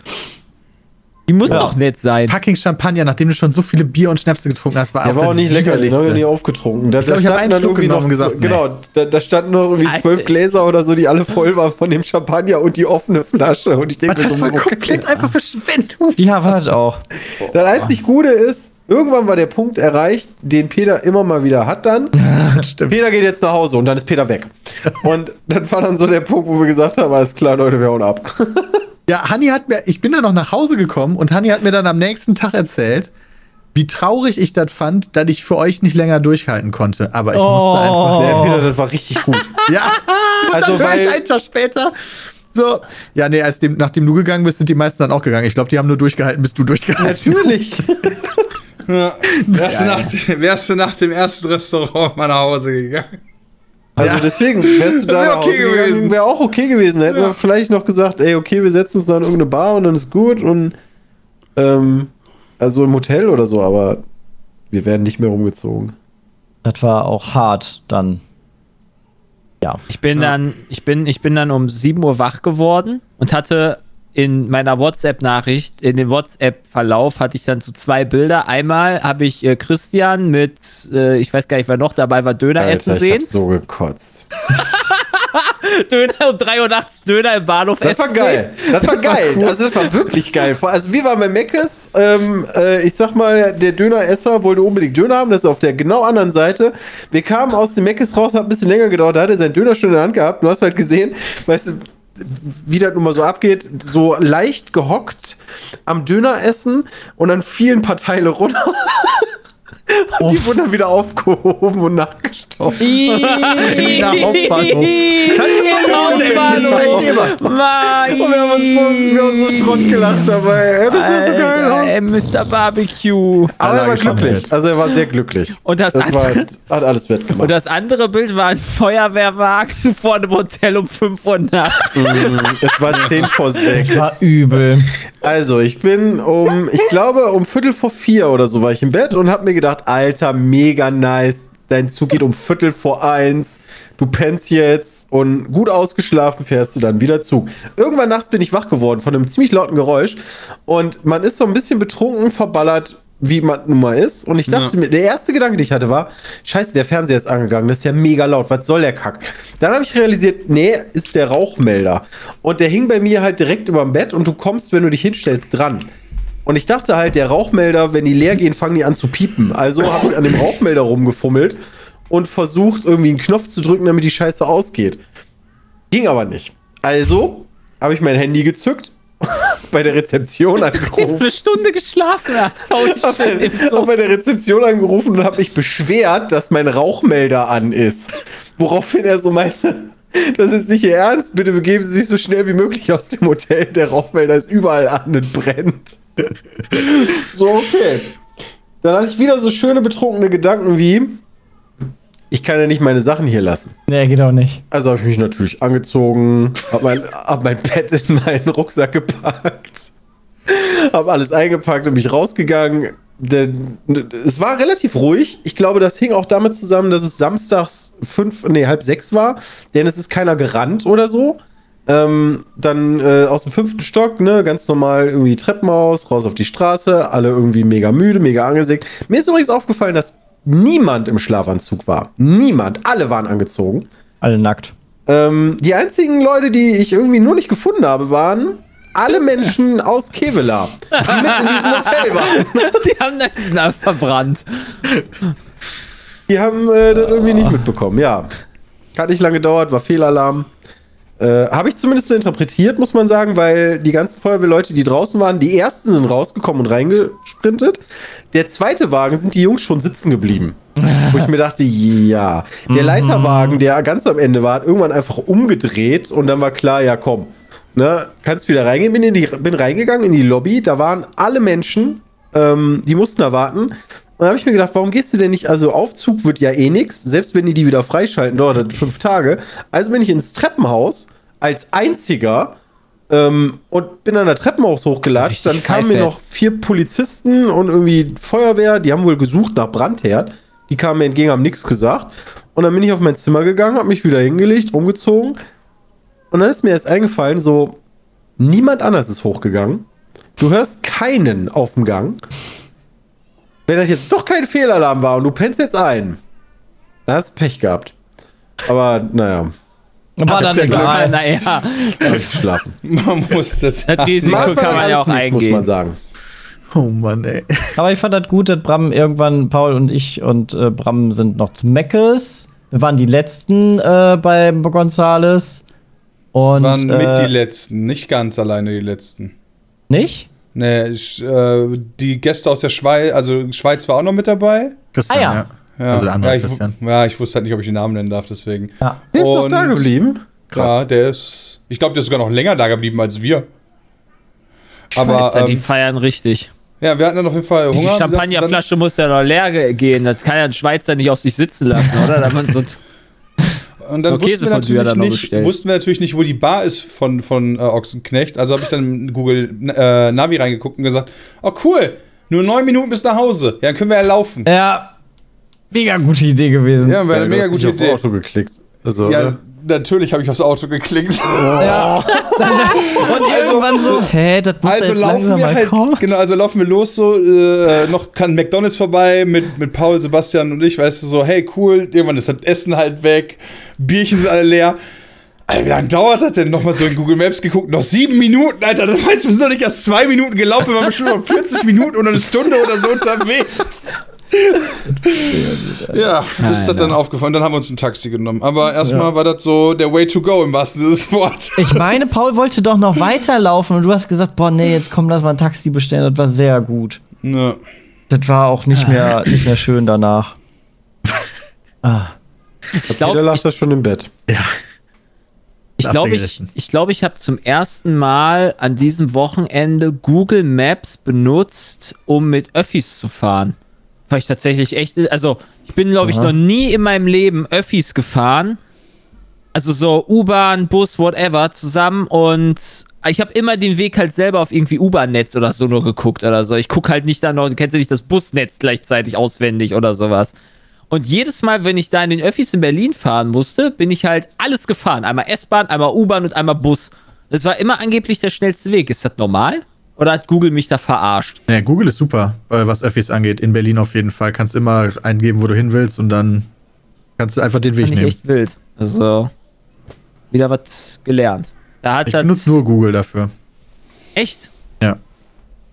[SPEAKER 6] Die muss doch nett sein.
[SPEAKER 5] Fucking Champagner, nachdem du schon so viele Bier und Schnäpse getrunken hast, war
[SPEAKER 1] Der war
[SPEAKER 5] das
[SPEAKER 1] auch nicht lecker, den haben wir nie aufgetrunken. Da,
[SPEAKER 5] Ich glaub,
[SPEAKER 1] da
[SPEAKER 5] ich hab
[SPEAKER 1] standen
[SPEAKER 5] einen Schluck
[SPEAKER 1] noch,
[SPEAKER 5] genommen und gesagt,
[SPEAKER 1] genau, da, da standen noch irgendwie
[SPEAKER 6] Alter.
[SPEAKER 1] zwölf Gläser oder so, die alle voll waren von dem Champagner und die offene Flasche. Und ich denke mir
[SPEAKER 5] Das
[SPEAKER 1] so,
[SPEAKER 5] war
[SPEAKER 1] okay.
[SPEAKER 5] komplett einfach Verschwendung.
[SPEAKER 4] Ja, war das auch.
[SPEAKER 1] Das einzig Gute ist, irgendwann war der Punkt erreicht, den Peter immer mal wieder hat dann.
[SPEAKER 5] Stimmt.
[SPEAKER 1] Peter geht jetzt nach Hause und dann ist Peter weg. Und dann war dann so der Punkt, wo wir gesagt haben, alles klar, Leute, wir hauen ab.
[SPEAKER 5] Ja, Hanni hat mir, ich bin dann noch nach Hause gekommen und Hanni hat mir dann am nächsten Tag erzählt, wie traurig ich das fand, dass ich für euch nicht länger durchhalten konnte. Aber ich musste einfach.
[SPEAKER 1] Der Peter, das war richtig gut.
[SPEAKER 5] Ja. Und
[SPEAKER 1] Also,
[SPEAKER 5] dann höre ich
[SPEAKER 1] weil-
[SPEAKER 5] einen Tag später. So, ja, nee, als dem, nachdem du gegangen bist, sind die meisten dann auch gegangen. Ich glaube, die haben nur durchgehalten, bis du durchgehalten
[SPEAKER 1] Natürlich.
[SPEAKER 3] Ja. Wärst, du nach, wärst du nach dem ersten Restaurant mal nach Hause gegangen?
[SPEAKER 1] Also
[SPEAKER 5] Ja.
[SPEAKER 1] deswegen, wärst du da
[SPEAKER 3] Wär okay
[SPEAKER 1] gegangen,
[SPEAKER 3] gewesen.
[SPEAKER 1] wäre auch okay gewesen. Da hätten wir vielleicht noch gesagt, ey, okay, wir setzen uns da in irgendeine Bar und dann ist gut und ähm, also im Hotel oder so, aber wir werden nicht mehr rumgezogen.
[SPEAKER 4] Das war auch hart dann. Ja.
[SPEAKER 6] Ich bin dann, ich bin, ich bin dann um 7 Uhr wach geworden und hatte in meiner WhatsApp-Nachricht, in dem WhatsApp-Verlauf hatte ich dann so zwei Bilder. Einmal habe ich äh, Christian mit, äh, ich weiß gar nicht, wer noch dabei war, Döner essen
[SPEAKER 1] ich
[SPEAKER 6] sehen.
[SPEAKER 1] hab so gekotzt.
[SPEAKER 6] Döner um 3 Uhr nachts, Döner im Bahnhof
[SPEAKER 1] Das
[SPEAKER 6] essen
[SPEAKER 1] war geil. Das war geil. Also das war wirklich geil. Also wir waren bei Meckes. Ähm, äh, ich sag mal, der Döneresser wollte unbedingt Döner haben. Das ist auf der genau anderen Seite. Wir kamen aus dem Meckes raus, hat ein bisschen länger gedauert. Da hat er seinen Döner schon in der Hand gehabt. Du hast halt gesehen, weißt du, wie das nun mal so abgeht, so leicht gehockt am Döner essen und dann fielen ein paar Teile runter. Und die wurden dann wieder aufgehoben und nachgestaubt.
[SPEAKER 5] Wiener Hauptbahnhof.
[SPEAKER 6] Hauptbahnhof.
[SPEAKER 1] Und wir haben uns so, wir haben so Schrott gelacht dabei. Das war so geil.
[SPEAKER 6] Ey, Mr. Barbecue.
[SPEAKER 1] Aber er war glücklich. Also er war sehr glücklich.
[SPEAKER 6] Und das,
[SPEAKER 1] Das war,
[SPEAKER 6] andere,
[SPEAKER 1] hat alles wettgemacht.
[SPEAKER 6] und das andere Bild war ein Feuerwehrwagen vor einem Hotel um 5 Uhr nachts.
[SPEAKER 1] es war 10 vor 6.
[SPEAKER 4] War übel.
[SPEAKER 1] Also, ich bin um, ich glaube, um Viertel vor vier oder so war ich im Bett und hab mir gedacht, Alter, mega nice. Dein Zug geht um Viertel vor eins. Du pennst jetzt und gut ausgeschlafen fährst du dann wieder Zug. Irgendwann nachts bin ich wach geworden von einem ziemlich lauten Geräusch und man ist so ein bisschen betrunken, verballert, wie man nun mal ist. Und ich dachte mir, der erste Gedanke, den ich hatte, war: Scheiße, der Fernseher ist angegangen, das ist ja mega laut, was soll der Kack? Dann habe ich realisiert, nee, ist der Rauchmelder. Und der hing bei mir halt direkt über dem Bett und du kommst, wenn du dich hinstellst, dran. Und ich dachte halt, der Rauchmelder, wenn die leer gehen, fangen die an zu piepen. Also habe ich an dem Rauchmelder rumgefummelt und versucht, irgendwie einen Knopf zu drücken, damit die Scheiße ausgeht. Ging aber nicht. Also habe ich mein Handy gezückt, bei der Rezeption angerufen.
[SPEAKER 6] Eine Stunde geschlafen hast. Hau ich schön im
[SPEAKER 1] Hab
[SPEAKER 6] Sofa.
[SPEAKER 1] bei der Rezeption angerufen und habe mich beschwert, dass mein Rauchmelder an ist. Woraufhin er so meinte, das ist nicht Ihr Ernst, bitte begeben Sie sich so schnell wie möglich aus dem Hotel. Der Rauchmelder ist überall an und brennt. So, okay. Dann hatte ich wieder so schöne betrunkene Gedanken wie, ich kann ja nicht meine Sachen hier lassen.
[SPEAKER 4] Nee, geht auch nicht.
[SPEAKER 1] Also habe ich mich natürlich angezogen, habe mein, hab mein Bett in meinen Rucksack gepackt, habe alles eingepackt und mich rausgegangen. Denn, es war relativ ruhig. Ich glaube, das hing auch damit zusammen, dass es samstags fünf, nee, halb sechs war, denn es ist keiner gerannt oder so. Ähm, dann äh, aus dem fünften Stock, ne, ganz normal irgendwie Treppenhaus, raus auf die Straße, alle irgendwie mega müde, mega angesägt. Mir ist übrigens aufgefallen, dass niemand im Schlafanzug war. Niemand. Alle waren angezogen.
[SPEAKER 4] Alle nackt.
[SPEAKER 1] Ähm, die einzigen Leute, die ich irgendwie nur nicht gefunden habe, waren alle Menschen aus Kevela, die mit in diesem Hotel waren.
[SPEAKER 6] Die haben das verbrannt.
[SPEAKER 1] Die haben äh, das irgendwie nicht mitbekommen, ja. Hat nicht lange gedauert, war Fehlalarm. Äh, habe ich zumindest so interpretiert, muss man sagen, weil die ganzen Feuerwehrleute, die draußen waren, die ersten sind rausgekommen und reingesprintet. Der zweite Wagen sind die Jungs schon sitzen geblieben. Wo ich mir dachte, ja. Der Leiterwagen, der ganz am Ende war, hat irgendwann einfach umgedreht und dann war klar, ja komm, ne, kannst wieder reingehen. Bin, in die, bin reingegangen in die Lobby, da waren alle Menschen, ähm, die mussten da warten. Und dann habe ich mir gedacht, warum gehst du denn nicht? Also, Aufzug wird ja eh nix. Selbst wenn die die wieder freischalten, dauert das fünf Tage. Also bin ich ins Treppenhaus als einziger ähm, und bin an der Treppenhaus hochgelatscht.
[SPEAKER 6] Richtig
[SPEAKER 1] Dann kamen mir noch vier Polizisten und irgendwie Feuerwehr. Die haben wohl gesucht nach Brandherd. Die kamen mir entgegen, haben nichts gesagt. Und dann bin ich auf mein Zimmer gegangen, habe mich wieder hingelegt, umgezogen. Und dann ist mir erst eingefallen, so, niemand anders ist hochgegangen. Du hörst keinen auf dem Gang. Wenn das jetzt doch kein Fehlalarm war und du pennst jetzt ein, dann hast du Pech gehabt. Aber naja,
[SPEAKER 4] War dann egal.
[SPEAKER 6] naja,
[SPEAKER 1] hab ich geschlafen.
[SPEAKER 3] Man muss das.
[SPEAKER 6] das Risiko kann man ja auch
[SPEAKER 1] nicht, Muss man
[SPEAKER 6] eingehen.
[SPEAKER 1] sagen.
[SPEAKER 5] Oh Mann, ey.
[SPEAKER 4] Aber ich fand das gut, dass Bram irgendwann, Paul und ich und äh, Bram sind noch zu Meckes. Wir waren die letzten äh, bei Gonzales. Und
[SPEAKER 3] waren
[SPEAKER 4] äh,
[SPEAKER 3] mit die letzten, nicht ganz alleine die letzten.
[SPEAKER 4] nicht?
[SPEAKER 3] Nee, ich, äh, die Gäste aus der Schweiz, also Schweiz war auch noch mit dabei.
[SPEAKER 5] Christian,
[SPEAKER 4] Ah, ja.
[SPEAKER 5] ja.
[SPEAKER 3] Ja,
[SPEAKER 5] Also der andere
[SPEAKER 3] ja, ich,
[SPEAKER 5] Christian.
[SPEAKER 3] ja, ich wusste halt nicht, ob ich den Namen nennen darf, deswegen.
[SPEAKER 4] Ja.
[SPEAKER 1] Der ist noch da geblieben.
[SPEAKER 3] Ja, der ist. Ich glaube, der ist sogar noch länger da geblieben als wir. Aber
[SPEAKER 6] Schweizer, die
[SPEAKER 3] ähm,
[SPEAKER 6] feiern richtig.
[SPEAKER 3] ja, wir hatten dann auf jeden Fall Hunger.
[SPEAKER 6] Die Champagnerflasche muss ja noch leer ge- gehen. Das kann ja ein Schweizer nicht auf sich sitzen lassen, oder? Da man so
[SPEAKER 3] Und dann wussten wir, natürlich nicht, wussten wir natürlich nicht, wo die Bar ist von, von äh, Ochsenknecht. Also habe ich dann in Google äh, Navi reingeguckt und gesagt, oh cool, nur neun Minuten bis nach Hause. Ja, dann können wir ja laufen.
[SPEAKER 4] Ja. Mega gute Idee gewesen.
[SPEAKER 3] Ja, wäre eine
[SPEAKER 1] du
[SPEAKER 3] mega gute Idee.
[SPEAKER 1] Auf Auto geklickt. Also,
[SPEAKER 3] Ja,
[SPEAKER 1] ne?
[SPEAKER 3] natürlich habe ich aufs Auto geklickt.
[SPEAKER 4] Ja. Und irgendwann so, hä, das muss
[SPEAKER 3] Also
[SPEAKER 4] jetzt
[SPEAKER 3] laufen wir halt,
[SPEAKER 4] kommen.
[SPEAKER 3] genau, also laufen wir los so, äh, noch kann McDonalds vorbei mit, mit Paul, Sebastian und ich, weißt du, so, hey, cool, irgendwann ist das Essen halt weg, Bierchen sind alle leer. Alter, wie lange dauert das denn? Nochmal so in Google Maps geguckt, noch sieben Minuten, Alter, das heißt, wir sind noch nicht erst zwei Minuten gelaufen, wir waren bestimmt noch 40 Minuten oder eine Stunde oder so unterwegs. ja, ist das dann aufgefallen, dann haben wir uns ein Taxi genommen. Aber erstmal war das so der Way to go im wahrsten Sinne des Wortes.
[SPEAKER 4] Ich meine, Paul wollte doch noch weiterlaufen und du hast gesagt, boah, nee, jetzt komm, lass mal ein Taxi bestellen. Das war sehr gut.
[SPEAKER 3] Ja.
[SPEAKER 4] das war auch nicht mehr, nicht mehr schön danach. ah.
[SPEAKER 6] Ich glaube,
[SPEAKER 1] lag
[SPEAKER 6] ich,
[SPEAKER 1] da schon im Bett.
[SPEAKER 6] ich, glaub, ich, ich, glaub, ich habe zum ersten Mal an diesem Wochenende Google Maps benutzt, um mit Öffis zu fahren. Weil ich tatsächlich echt, also ich bin, glaube ich,
[SPEAKER 4] Aha.
[SPEAKER 6] noch nie in meinem Leben Öffis gefahren. Also so U-Bahn, Bus, whatever, zusammen und ich habe immer den Weg halt selber auf irgendwie U-Bahn-Netz oder so nur geguckt oder so. Ich gucke halt nicht da noch, du kennst ja nicht das Busnetz gleichzeitig auswendig oder sowas. Und jedes Mal, wenn ich da in den Öffis in Berlin fahren musste, bin ich halt alles gefahren. Einmal S-Bahn, einmal U-Bahn und einmal Bus. Das war immer angeblich der schnellste Weg. Ist das normal? Oder hat Google mich da verarscht?
[SPEAKER 5] Ja, Google ist super, äh, was Öffis angeht. In Berlin auf jeden Fall. Kannst immer eingeben, wo du hin willst und dann kannst du einfach den Weg
[SPEAKER 6] Fand ich
[SPEAKER 5] nehmen.
[SPEAKER 6] echt wild. Also, wieder was gelernt. Da hat
[SPEAKER 5] Ich benutze nur Google dafür.
[SPEAKER 6] echt.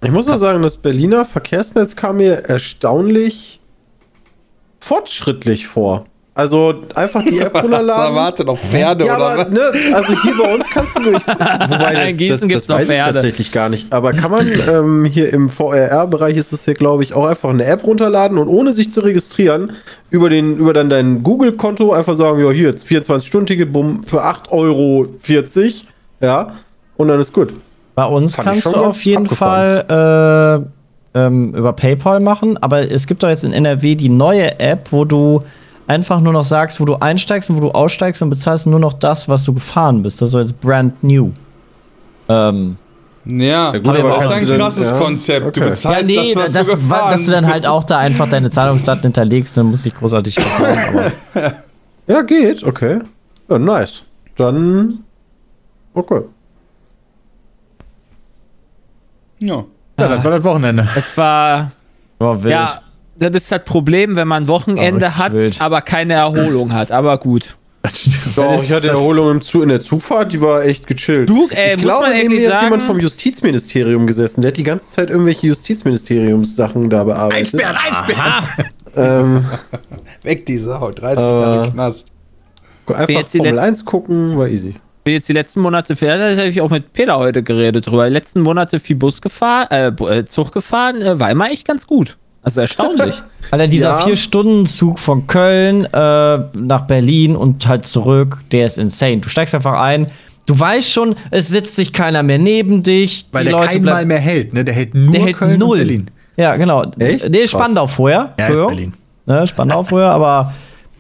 [SPEAKER 1] Ich muss auch sagen, das Berliner Verkehrsnetz kam mir erstaunlich fortschrittlich vor. Also einfach die App
[SPEAKER 3] Was
[SPEAKER 1] runterladen.
[SPEAKER 3] erwartet noch Pferde
[SPEAKER 1] ja,
[SPEAKER 3] oder
[SPEAKER 1] aber,
[SPEAKER 3] was?
[SPEAKER 1] ne, also hier bei uns kannst du durch. Wobei
[SPEAKER 6] In Gießen gibt's noch
[SPEAKER 1] weiß ich
[SPEAKER 6] Pferde.
[SPEAKER 1] tatsächlich gar nicht. Aber kann man ähm, hier im VRR-Bereich ist es hier, glaube ich, auch einfach eine App runterladen und ohne sich zu registrieren, über, den, über dann dein Google-Konto einfach sagen, ja, hier, jetzt 24-Stunden-Ticket, bumm, für 8,40 Euro. Ja, und dann ist gut.
[SPEAKER 4] Bei uns
[SPEAKER 1] Fand
[SPEAKER 4] kannst du auf jeden
[SPEAKER 1] abgefahren.
[SPEAKER 4] Fall äh, ähm, über PayPal machen, aber es gibt doch jetzt in NRW die neue App, wo du einfach nur noch sagst, wo du einsteigst und wo du aussteigst und bezahlst nur noch das, was du gefahren bist. Das ist so jetzt brand new. Ähm,
[SPEAKER 3] Ja,
[SPEAKER 1] gut,
[SPEAKER 4] aber
[SPEAKER 3] das ist
[SPEAKER 1] kannst
[SPEAKER 3] ein
[SPEAKER 1] du dann-
[SPEAKER 3] krasses
[SPEAKER 1] ja,
[SPEAKER 3] Konzept. Du
[SPEAKER 1] okay.
[SPEAKER 3] bezahlst
[SPEAKER 4] ja, nee,
[SPEAKER 3] das,
[SPEAKER 4] das,
[SPEAKER 3] was du
[SPEAKER 4] wa-
[SPEAKER 3] gefahren
[SPEAKER 4] dass du dann halt auch da einfach deine Zahlungsdaten hinterlegst, dann musst du nicht großartig verfahren.
[SPEAKER 1] Ja, geht, okay. Ja, nice. Dann. Okay.
[SPEAKER 3] Ja.
[SPEAKER 5] Ja, das war das Wochenende.
[SPEAKER 6] Das war.
[SPEAKER 4] war wild.
[SPEAKER 6] Ja, das ist das Problem, wenn man Wochenende
[SPEAKER 4] richtig
[SPEAKER 6] hat,
[SPEAKER 4] wild.
[SPEAKER 6] aber keine Erholung hat. Aber gut.
[SPEAKER 5] Das stimmt.
[SPEAKER 1] Doch, ich hatte Erholung im Zug, in der Zugfahrt, die war echt gechillt.
[SPEAKER 6] Du, äh,
[SPEAKER 1] ich
[SPEAKER 6] muss
[SPEAKER 1] glaube,
[SPEAKER 6] man
[SPEAKER 1] neben mir hat jemand vom Justizministerium gesessen. Der hat die ganze Zeit irgendwelche Justizministeriumssachen da bearbeitet.
[SPEAKER 5] Einsperren, einsperren!
[SPEAKER 1] Ähm,
[SPEAKER 3] Weg die Sau, 30
[SPEAKER 1] Äh,
[SPEAKER 3] Jahre Knast.
[SPEAKER 1] einfach
[SPEAKER 6] jetzt die
[SPEAKER 1] Formel
[SPEAKER 6] letzten-
[SPEAKER 1] 1 gucken, war easy.
[SPEAKER 6] bin jetzt die letzten Monate, da habe ich auch mit Peter heute geredet drüber. Die letzten Monate viel Bus gefahren, äh, äh, Zug gefahren, äh, war immer echt ganz gut. Also erstaunlich.
[SPEAKER 4] Alter, dieser
[SPEAKER 1] Ja.
[SPEAKER 4] Vier-Stunden-Zug von Köln äh, nach Berlin und halt zurück, der ist insane. Du steigst einfach ein, du weißt schon, es sitzt sich keiner mehr neben dich.
[SPEAKER 5] Weil
[SPEAKER 4] die
[SPEAKER 5] der
[SPEAKER 4] Leute
[SPEAKER 5] kein Mal mehr hält, ne? Der hält nur
[SPEAKER 4] der hält
[SPEAKER 5] Köln
[SPEAKER 4] null.
[SPEAKER 5] und Berlin.
[SPEAKER 4] Ja, genau.
[SPEAKER 1] Echt?
[SPEAKER 4] Der ist
[SPEAKER 1] Krass.
[SPEAKER 4] Spandau vorher.
[SPEAKER 5] Ja, ist. Berlin.
[SPEAKER 4] Ne, Spandau vorher, aber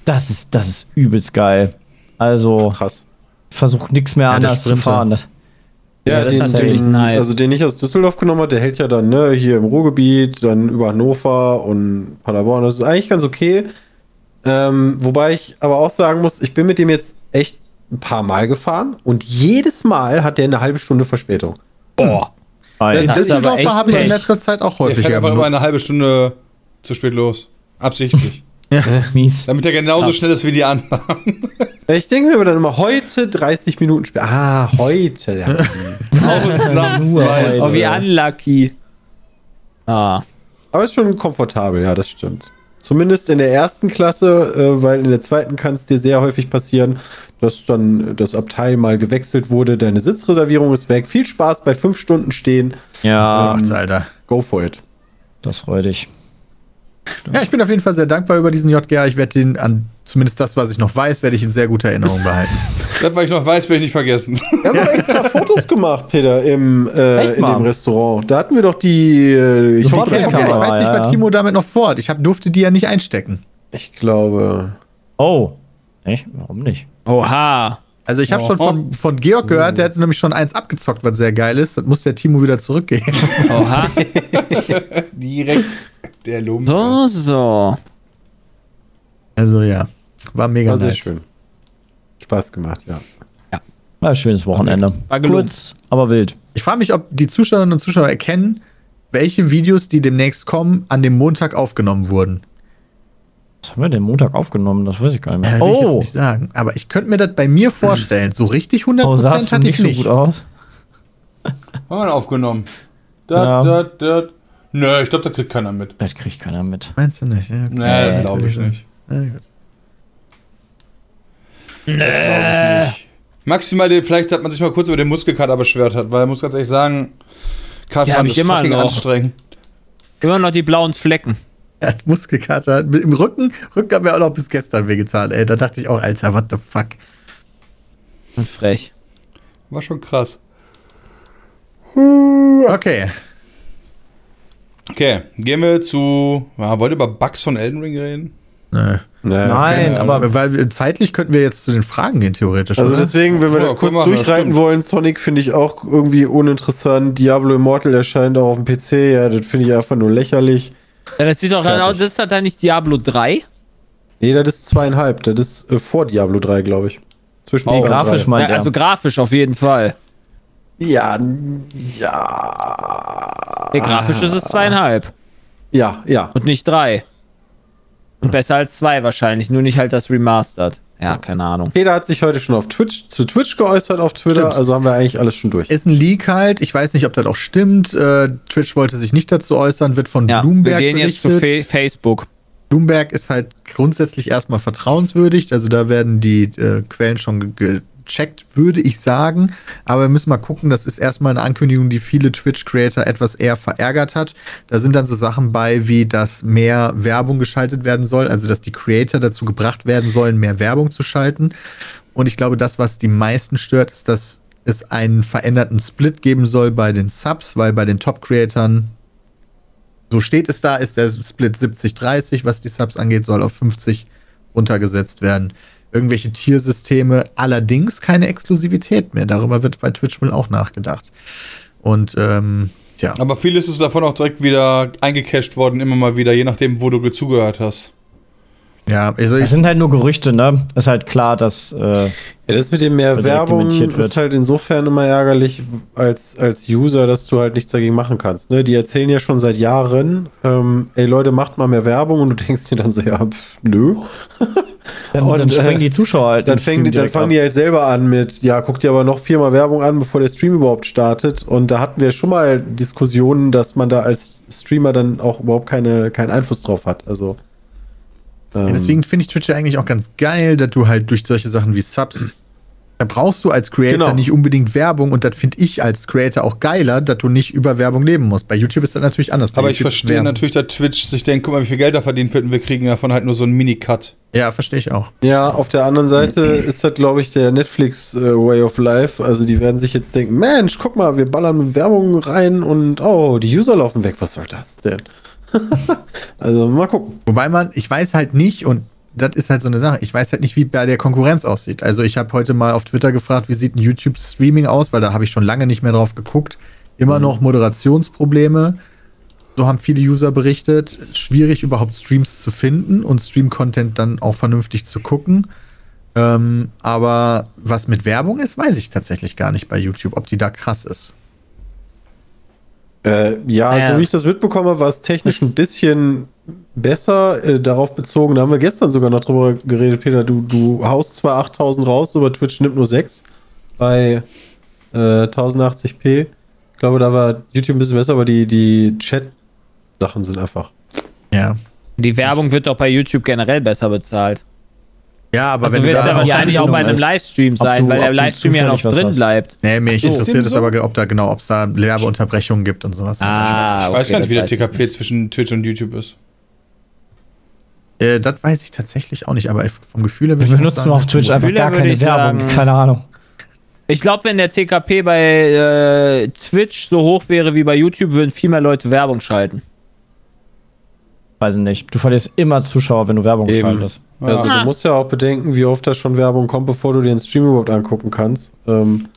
[SPEAKER 4] das ist, das ist übelst geil. Also,
[SPEAKER 1] Krass.
[SPEAKER 4] versuch nichts mehr
[SPEAKER 5] Ja, der
[SPEAKER 4] anders zu fahren. Das-
[SPEAKER 6] Ja, das ist
[SPEAKER 1] den-
[SPEAKER 6] natürlich
[SPEAKER 1] den,
[SPEAKER 6] nice.
[SPEAKER 1] Also den ich aus Düsseldorf genommen habe, der hält ja dann ne, hier im Ruhrgebiet, dann über Hannover und Paderborn. Das ist eigentlich ganz okay. Ähm, wobei ich aber auch sagen muss, ich bin mit dem jetzt echt ein paar Mal gefahren und jedes Mal hat der eine halbe Stunde Verspätung.
[SPEAKER 3] Boah.
[SPEAKER 4] Alter.
[SPEAKER 5] In
[SPEAKER 6] Das ist aber
[SPEAKER 5] Düsseldorf
[SPEAKER 6] echt
[SPEAKER 5] habe ich in letzter Zeit auch
[SPEAKER 3] Der
[SPEAKER 5] häufig
[SPEAKER 3] fährt einfach immer eine halbe Stunde zu spät los. Absichtlich.
[SPEAKER 4] mies.
[SPEAKER 3] Damit er genauso schnell ist wie die anderen.
[SPEAKER 1] Ich denke mir aber dann immer heute 30 Minuten später. Ah, heute. Ja.
[SPEAKER 3] Ausnahmsweise.
[SPEAKER 6] oh, wie unlucky. Ah.
[SPEAKER 1] aber ist schon komfortabel, ja, das stimmt. Zumindest in der ersten Klasse, äh, weil in der zweiten kann es dir sehr häufig passieren, dass dann das Abteil mal gewechselt wurde, deine Sitzreservierung ist weg. Viel Spaß bei fünf Stunden stehen.
[SPEAKER 4] Ja,
[SPEAKER 5] Gott, Alter.
[SPEAKER 1] Go for it.
[SPEAKER 4] das freut dich.
[SPEAKER 5] Ja, ich bin auf jeden Fall sehr dankbar über diesen JGA. Ich werde den an, zumindest das, was ich noch weiß, werde ich in sehr guter Erinnerung behalten.
[SPEAKER 3] Das, was ich noch weiß, werde ich nicht vergessen.
[SPEAKER 1] Wir haben doch extra Fotos gemacht, Peter, im, äh,
[SPEAKER 4] Echt,
[SPEAKER 1] in dem? Restaurant. Da hatten wir doch die. Äh, ich,
[SPEAKER 5] Okay, ich weiß nicht,
[SPEAKER 4] ja.
[SPEAKER 5] was Timo damit noch vorhat. Ich hab, durfte die ja nicht einstecken.
[SPEAKER 1] ich glaube.
[SPEAKER 4] Oh. Echt? Warum nicht?
[SPEAKER 6] Oha.
[SPEAKER 5] Also ich habe schon von, von Georg gehört, der hat nämlich schon eins abgezockt, was sehr geil ist. Das muss der Timo wieder zurückgeben.
[SPEAKER 6] Oha.
[SPEAKER 3] Direkt der Lump.
[SPEAKER 6] So, so.
[SPEAKER 5] Also ja, war mega
[SPEAKER 1] War sehr
[SPEAKER 5] nice.
[SPEAKER 1] schön. Spaß gemacht, ja.
[SPEAKER 4] War ein schönes Wochenende.
[SPEAKER 6] War.
[SPEAKER 4] Kurz, aber wild.
[SPEAKER 5] Ich frage mich, ob die Zuschauerinnen und Zuschauer erkennen, welche Videos, die demnächst kommen, an dem Montag aufgenommen wurden.
[SPEAKER 4] Was haben wir denn Montag aufgenommen? Das weiß ich gar nicht
[SPEAKER 5] Ja,
[SPEAKER 4] mehr.
[SPEAKER 5] will ich jetzt
[SPEAKER 4] oh,
[SPEAKER 5] nicht sagen. Aber ich könnte mir das bei mir vorstellen. So richtig 100%
[SPEAKER 4] oh sahst du
[SPEAKER 5] hatte
[SPEAKER 4] nicht
[SPEAKER 5] ich
[SPEAKER 4] so
[SPEAKER 5] nicht.
[SPEAKER 4] gut aus.
[SPEAKER 3] Haben wir aufgenommen. Da,
[SPEAKER 4] Ja.
[SPEAKER 3] da, da. Nö, ich glaube, da kriegt keiner mit.
[SPEAKER 4] Das kriegt keiner mit.
[SPEAKER 5] Meinst du nicht? Ja, okay.
[SPEAKER 3] Nee, glaube ich nicht.
[SPEAKER 5] Ja, gut.
[SPEAKER 3] Glaub ich nicht. Maximal, vielleicht hat man sich mal kurz über den Muskelkater beschwert hat, weil ich muss ganz ehrlich sagen,
[SPEAKER 6] Ja,
[SPEAKER 3] Kartfahren
[SPEAKER 6] hab
[SPEAKER 3] ist
[SPEAKER 6] immer
[SPEAKER 3] fucking
[SPEAKER 6] noch.
[SPEAKER 3] anstrengend.
[SPEAKER 6] Immer noch die blauen Flecken.
[SPEAKER 5] Er hat Muskelkater. Mit- Im Rücken, Rücken hat mir auch noch bis gestern wehgetan, ey. Da dachte ich auch, Alter, what the fuck.
[SPEAKER 6] Und frech.
[SPEAKER 3] War schon krass.
[SPEAKER 5] Okay.
[SPEAKER 3] Okay, gehen wir zu. Ja, wollt ihr über Bugs von Elden Ring reden?
[SPEAKER 5] Nö.
[SPEAKER 1] Naja,
[SPEAKER 4] Nein, aber
[SPEAKER 5] Weil zeitlich könnten wir jetzt zu den Fragen gehen, theoretisch.
[SPEAKER 1] Also
[SPEAKER 5] oder?
[SPEAKER 1] deswegen, wenn wir
[SPEAKER 3] Ja,
[SPEAKER 1] da kurz
[SPEAKER 3] machen,
[SPEAKER 1] durchreiten wollen, Sonic finde ich auch irgendwie uninteressant. Diablo Immortal erscheint auch auf dem PC, ja, das finde ich einfach nur lächerlich.
[SPEAKER 6] Ja, das sieht doch dann aus, das ist doch dann nicht Diablo 3?
[SPEAKER 1] Nee, das ist zweieinhalb, das ist äh, vor Diablo 3, glaube ich. Zwischen
[SPEAKER 4] Nee,
[SPEAKER 1] und
[SPEAKER 4] grafisch meint
[SPEAKER 6] Ja, also grafisch auf jeden Fall.
[SPEAKER 1] Ja, ja.
[SPEAKER 6] Nee, grafisch ist es zweieinhalb
[SPEAKER 1] Ja, ja.
[SPEAKER 6] und nicht drei. Und besser als zwei wahrscheinlich, nur nicht halt das Remastered. Ja, keine Ahnung.
[SPEAKER 1] Peter hat sich heute schon auf Twitch, zu Twitch geäußert auf Twitter,
[SPEAKER 5] Stimmt.
[SPEAKER 1] also haben wir eigentlich alles schon durch.
[SPEAKER 5] ist ein Leak halt. Ich weiß nicht, ob das auch stimmt. Äh, Twitch wollte sich nicht dazu äußern, wird von
[SPEAKER 6] Ja,
[SPEAKER 5] Bloomberg
[SPEAKER 6] wir gehen jetzt zu
[SPEAKER 5] berichtet.
[SPEAKER 6] Fa Facebook.
[SPEAKER 5] Bloomberg ist halt grundsätzlich erstmal vertrauenswürdig. Also da werden die äh, Quellen schon gecheckt, würde ich sagen. Aber wir müssen mal gucken. Das ist erstmal eine Ankündigung, die viele Twitch-Creator etwas eher verärgert hat. Da sind dann so Sachen bei, wie dass mehr Werbung geschaltet werden soll. Also dass die Creator dazu gebracht werden sollen, mehr Werbung zu schalten. Und ich glaube, das, was die meisten stört, ist, dass es einen veränderten Split geben soll bei den Subs, weil bei den Top-Creatern so steht es da, ist der Split 70-30, was die Subs angeht, soll auf 50 runtergesetzt werden. Irgendwelche Tiersysteme, allerdings keine Exklusivität mehr. Darüber wird bei Twitch wohl auch nachgedacht. Und ähm, ja,
[SPEAKER 3] Aber vieles ist davon auch direkt wieder eingecashed worden, immer mal wieder, je nachdem, wo du zugehört hast.
[SPEAKER 5] Ja, also
[SPEAKER 4] Das sind halt nur Gerüchte, ne? Ist halt klar, dass. Äh,
[SPEAKER 1] Ja, das mit dem mehr
[SPEAKER 4] direkt
[SPEAKER 1] Werbung ist halt insofern immer ärgerlich als, als User, dass du halt nichts dagegen machen kannst. Ne? Die erzählen ja schon seit Jahren, ähm, ey Leute, macht mal mehr Werbung und du denkst dir dann so, ja, pff, nö.
[SPEAKER 4] dann,
[SPEAKER 1] Und,
[SPEAKER 4] dann springen
[SPEAKER 1] äh,
[SPEAKER 4] die Zuschauer halt.
[SPEAKER 1] Dann, die, dann fangen
[SPEAKER 4] ab.
[SPEAKER 1] die halt selber an mit, ja, guck dir aber noch viermal Werbung an, bevor der Stream überhaupt startet. Und da hatten wir schon mal Diskussionen, dass man da als Streamer dann auch überhaupt keine, keinen Einfluss drauf hat. Also. Ähm,
[SPEAKER 5] ja, deswegen finde ich Twitch ja eigentlich auch ganz geil, dass du halt durch solche Sachen wie Subs, da brauchst du als Creator
[SPEAKER 1] Genau.
[SPEAKER 5] nicht unbedingt Werbung und das finde ich als Creator auch geiler, dass du nicht über Werbung leben musst. Bei YouTube ist das natürlich anders. Bei
[SPEAKER 3] Aber ich verstehe
[SPEAKER 5] Werbung.
[SPEAKER 3] natürlich, dass Twitch sich denkt, guck mal, wie viel Geld da verdient wird und wir kriegen davon halt nur so einen Mini-Cut.
[SPEAKER 5] Ja, verstehe ich auch.
[SPEAKER 1] Ja, auf der anderen Seite ist das, glaube ich, der Netflix äh, Way of Life. Also die werden sich jetzt denken, Mensch, guck mal, wir ballern Werbung rein und oh, die User laufen weg. Was soll das denn? also mal gucken.
[SPEAKER 5] Wobei man, ich weiß halt nicht, und das ist halt so eine Sache, ich weiß halt nicht, wie bei der Konkurrenz aussieht. Also ich habe heute mal auf Twitter gefragt, wie sieht ein YouTube-Streaming aus, weil da habe ich schon lange nicht mehr drauf geguckt. Immer noch Moderationsprobleme. So haben viele User berichtet. Schwierig überhaupt Streams zu finden und Stream-Content dann auch vernünftig zu gucken. Ähm, aber was mit Werbung ist, weiß ich tatsächlich gar nicht bei YouTube, ob die da krass ist.
[SPEAKER 1] Äh, ja,
[SPEAKER 6] Ah, ja.
[SPEAKER 1] so wie ich das mitbekomme, war es technisch ein bisschen besser äh, darauf bezogen. Da haben wir gestern sogar noch drüber geredet, Peter. Du, du haust zwar 8000 raus, aber Twitch nimmt nur 6 bei äh, 1080p. Ich glaube, da war YouTube ein bisschen besser, aber die, die Chat-Sachen sind einfach.
[SPEAKER 5] Ja.
[SPEAKER 6] Die Werbung wird doch bei YouTube generell besser bezahlt.
[SPEAKER 5] Ja, aber
[SPEAKER 6] Also
[SPEAKER 5] wenn du
[SPEAKER 6] wird es
[SPEAKER 5] da
[SPEAKER 6] ja
[SPEAKER 4] auch
[SPEAKER 6] wahrscheinlich auch bei einem Livestream sein,
[SPEAKER 4] du-
[SPEAKER 6] weil der Livestream ja noch drin
[SPEAKER 4] hast.
[SPEAKER 6] bleibt.
[SPEAKER 5] Nee, mich
[SPEAKER 3] so.
[SPEAKER 5] interessiert es
[SPEAKER 3] So?
[SPEAKER 5] aber, ob da genau, ob es da Werbeunterbrechungen gibt und sowas.
[SPEAKER 6] Ah,
[SPEAKER 3] ich weiß
[SPEAKER 6] okay,
[SPEAKER 3] gar nicht, wie der TKP zwischen Twitch und YouTube ist.
[SPEAKER 5] Äh, das weiß ich tatsächlich auch nicht, aber vom Gefühl her
[SPEAKER 4] Wir
[SPEAKER 5] würde ich auch
[SPEAKER 4] benutzen
[SPEAKER 5] sagen,
[SPEAKER 4] auf Twitch einfach gar
[SPEAKER 6] würde
[SPEAKER 4] keine
[SPEAKER 6] ich
[SPEAKER 4] Werbung.
[SPEAKER 6] sagen-
[SPEAKER 4] Keine Ahnung.
[SPEAKER 6] Ich glaube, wenn der TKP bei äh, Twitch so hoch wäre wie bei YouTube, würden viel mehr Leute Werbung schalten.
[SPEAKER 4] Weiß ich nicht. Du verlierst immer Zuschauer, wenn du Werbung
[SPEAKER 1] Eben.
[SPEAKER 4] schaltest.
[SPEAKER 1] Also du musst ja auch bedenken, wie oft da schon Werbung kommt, bevor du dir den Stream überhaupt angucken kannst. Ähm,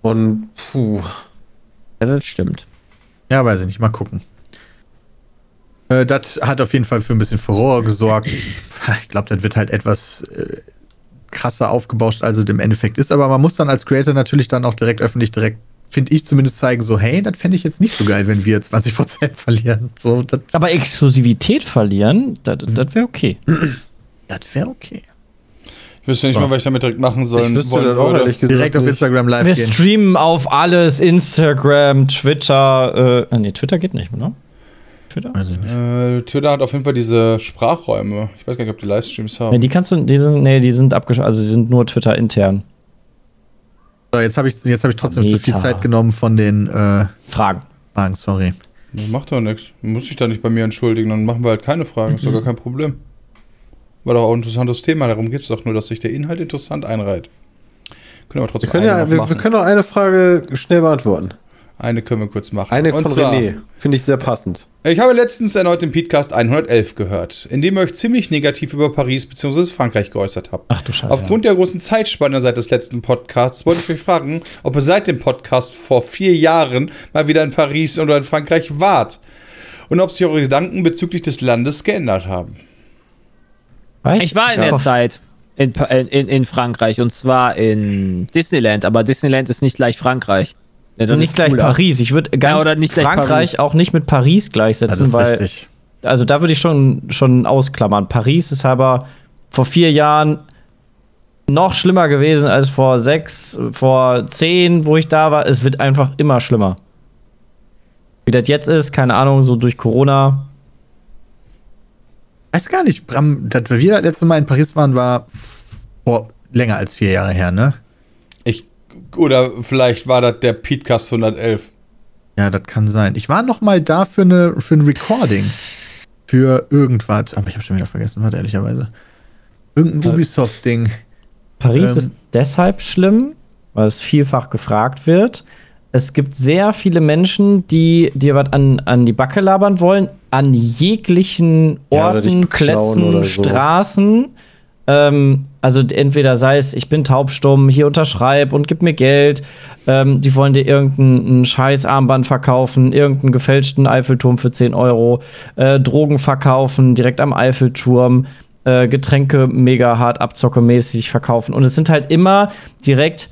[SPEAKER 1] und puh.
[SPEAKER 6] Ja, das stimmt.
[SPEAKER 5] Ja, weiß ich nicht, mal gucken. Äh, das hat auf jeden Fall für ein bisschen Furore gesorgt. Ich glaube, das wird halt etwas äh, krasser aufgebauscht, als es im Endeffekt ist. Aber man muss dann als Creator natürlich dann auch direkt öffentlich, direkt, finde ich zumindest, zeigen, so, hey, das fände ich jetzt nicht so geil, wenn wir 20% verlieren. So,
[SPEAKER 4] Aber Exklusivität verlieren, das, das wäre okay.
[SPEAKER 5] das wäre okay.
[SPEAKER 3] Ich wüsste nicht mal, was ich damit direkt machen soll.
[SPEAKER 1] Ich wüsste das auch ehrlich gesagt
[SPEAKER 5] Direkt auf. Instagram live
[SPEAKER 4] Wir
[SPEAKER 5] gehen.
[SPEAKER 4] streamen auf alles, Instagram, Twitter, äh, nee, Twitter geht nicht, ne? Twitter?
[SPEAKER 5] Weiß ich nicht.
[SPEAKER 3] Äh, Twitter hat auf jeden Fall diese Sprachräume. Ich weiß gar nicht, ob die Livestreams haben.
[SPEAKER 4] Nee, die kannst du, die sind, nee, die sind abgeschaltet, also die sind nur Twitter intern.
[SPEAKER 5] So, jetzt habe ich, jetzt hab ich trotzdem zu viel
[SPEAKER 4] Meta.
[SPEAKER 5] Zeit genommen von den äh,
[SPEAKER 4] Fragen.
[SPEAKER 5] Fragen, sorry.
[SPEAKER 3] Das macht doch nichts. Muss ich da nicht bei mir entschuldigen, dann machen wir halt keine Fragen. Ist doch gar kein Problem. War doch auch ein interessantes Thema. Darum geht es doch nur, dass sich der Inhalt interessant einreiht. Können wir trotzdem
[SPEAKER 1] Wir können,
[SPEAKER 3] eine
[SPEAKER 1] ja, wir, wir können auch eine Frage schnell beantworten.
[SPEAKER 3] Eine können wir kurz machen.
[SPEAKER 1] Eine von
[SPEAKER 3] zwar,
[SPEAKER 1] René. Finde ich sehr passend.
[SPEAKER 3] Ich habe letztens erneut den Podcast 111 gehört, in dem ihr euch ziemlich negativ über Paris bzw. Frankreich geäußert habt.
[SPEAKER 4] Ach du Scheiße.
[SPEAKER 3] Aufgrund der großen Zeitspanne seit des letzten Podcasts wollte ich euch fragen, ob ihr seit dem Podcast vor vier Jahren mal wieder in Paris oder in Frankreich wart und ob sich eure Gedanken bezüglich des Landes geändert haben.
[SPEAKER 6] Ich war in der Zeit in, in, in Frankreich und zwar in Disneyland, aber Disneyland ist nicht gleich Frankreich. Ja, das
[SPEAKER 4] nicht
[SPEAKER 6] ist
[SPEAKER 4] gleich
[SPEAKER 6] cooler.
[SPEAKER 4] Paris. Ich würde ganz
[SPEAKER 6] Ja, oder nicht
[SPEAKER 4] Frankreich auch nicht mit Paris
[SPEAKER 5] Das
[SPEAKER 4] gleichsetzen,
[SPEAKER 5] ist
[SPEAKER 4] weil
[SPEAKER 5] richtig.
[SPEAKER 4] also da würde ich schon schon ausklammern. Paris ist aber vor vier Jahren noch schlimmer gewesen als vor sechs, vor zehn, wo ich da war. Es wird einfach immer schlimmer. Wie das jetzt ist, keine Ahnung, so durch Corona.
[SPEAKER 5] Weiß gar nicht, Bram, dass wir das letzte Mal in Paris waren, war vor länger als vier Jahre her, ne?
[SPEAKER 3] Oder vielleicht war das der Podcast 111.
[SPEAKER 5] Ja, das kann sein. Ich war noch mal da für, eine, für ein Recording. Für irgendwas. Aber ich habe schon wieder vergessen, was, ehrlicherweise. Irgendein Ubisoft-Ding.
[SPEAKER 4] Paris
[SPEAKER 5] Ähm.
[SPEAKER 4] ist deshalb schlimm, weil es vielfach gefragt wird. Es gibt sehr viele Menschen, die dir was an, an die Backe labern wollen, an jeglichen
[SPEAKER 1] Ja,
[SPEAKER 4] Orten,
[SPEAKER 1] beklauen
[SPEAKER 4] Plätzen,
[SPEAKER 1] so.
[SPEAKER 4] Straßen. Ähm, also entweder sei es, ich bin taubstumm, hier unterschreib und gib mir Geld. Ähm, die wollen dir irgendeinen scheiß Armband verkaufen, irgendeinen gefälschten Eiffelturm für 10 Euro, äh, Drogen verkaufen, direkt am Eiffelturm, äh, Getränke mega hart abzockemäßig verkaufen. Und es sind halt immer direkt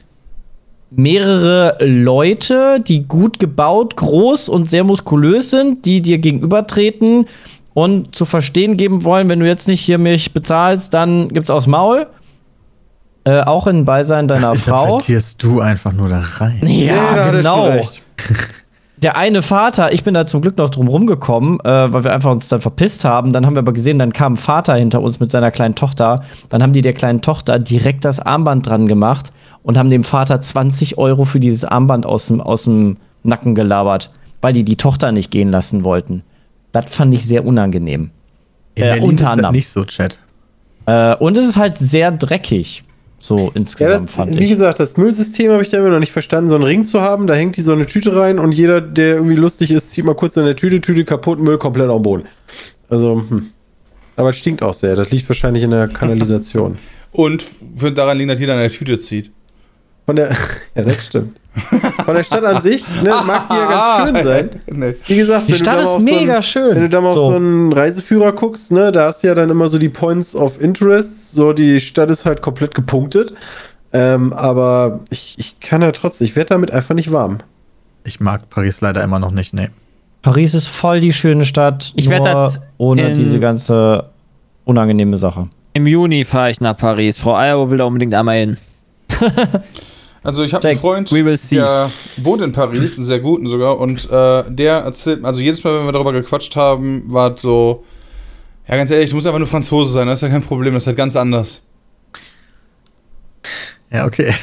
[SPEAKER 4] mehrere Leute, die gut gebaut, groß und sehr muskulös sind, die dir gegenübertreten und zu verstehen geben wollen, wenn du jetzt nicht hier mich bezahlst, dann gibt's aus Maul. Äh, auch in Beisein deiner
[SPEAKER 5] Das
[SPEAKER 4] Frau.
[SPEAKER 5] interpretierst du einfach nur da rein.
[SPEAKER 4] Ja,
[SPEAKER 1] Nee,
[SPEAKER 4] genau. Der eine Vater, ich bin da zum Glück noch drum rumgekommen, äh, weil wir einfach uns dann verpisst haben. Dann haben wir aber gesehen, dann kam ein Vater hinter uns mit seiner kleinen Tochter. Dann haben die der kleinen Tochter direkt das Armband dran gemacht und haben dem Vater 20 Euro für dieses Armband aus dem, aus dem Nacken gelabert, weil die die Tochter nicht gehen lassen wollten. Das fand ich sehr unangenehm.
[SPEAKER 5] In
[SPEAKER 4] Äh,
[SPEAKER 5] Berlin
[SPEAKER 4] unter
[SPEAKER 5] ist das
[SPEAKER 4] anderem.
[SPEAKER 5] nicht so, Chat.
[SPEAKER 4] Äh, und es ist halt sehr dreckig. So
[SPEAKER 1] Ja,
[SPEAKER 4] insgesamt
[SPEAKER 1] das,
[SPEAKER 4] fand
[SPEAKER 1] wie
[SPEAKER 4] ich.
[SPEAKER 1] gesagt, das Müllsystem habe ich da immer noch nicht verstanden. So einen Ring zu haben, da hängt die so eine Tüte rein und jeder, der irgendwie lustig ist, zieht mal kurz in der Tüte, Tüte kaputt, Müll komplett auf den Boden. Also, hm. Aber es stinkt auch sehr. Das liegt wahrscheinlich in der Kanalisation.
[SPEAKER 3] Und wird daran liegen, dass jeder eine Tüte zieht.
[SPEAKER 1] Von der, ja, das stimmt. Von der Stadt an sich, ne, mag die ja ganz schön sein.
[SPEAKER 3] Nee.
[SPEAKER 1] Wie gesagt,
[SPEAKER 4] Die Stadt ist
[SPEAKER 1] so
[SPEAKER 4] mega
[SPEAKER 1] einen-
[SPEAKER 4] schön.
[SPEAKER 1] Wenn du da mal auf
[SPEAKER 4] So.
[SPEAKER 1] so einen Reiseführer guckst, ne, da hast du ja dann immer so die Points of Interest. So, die Stadt ist halt komplett gepunktet. Ähm, aber ich, ich kann ja trotzdem, ich werde damit einfach nicht warm.
[SPEAKER 5] Ich mag Paris leider immer noch nicht, nee.
[SPEAKER 4] Paris ist voll die schöne Stadt.
[SPEAKER 6] Ich werd
[SPEAKER 4] nur
[SPEAKER 6] das
[SPEAKER 4] ohne diese ganze unangenehme Sache.
[SPEAKER 6] Im Juni fahre ich nach Paris. Frau Eiro will da unbedingt einmal hin.
[SPEAKER 3] Also ich habe einen Freund,
[SPEAKER 6] we will see.
[SPEAKER 3] der wohnt in Paris, einen sehr guten sogar, und äh, der erzählt, also jedes Mal, wenn wir darüber gequatscht haben, war es so, ja ganz ehrlich, du musst einfach nur Franzose sein, das ist ja kein Problem, das ist halt ganz anders.
[SPEAKER 5] Ja, okay.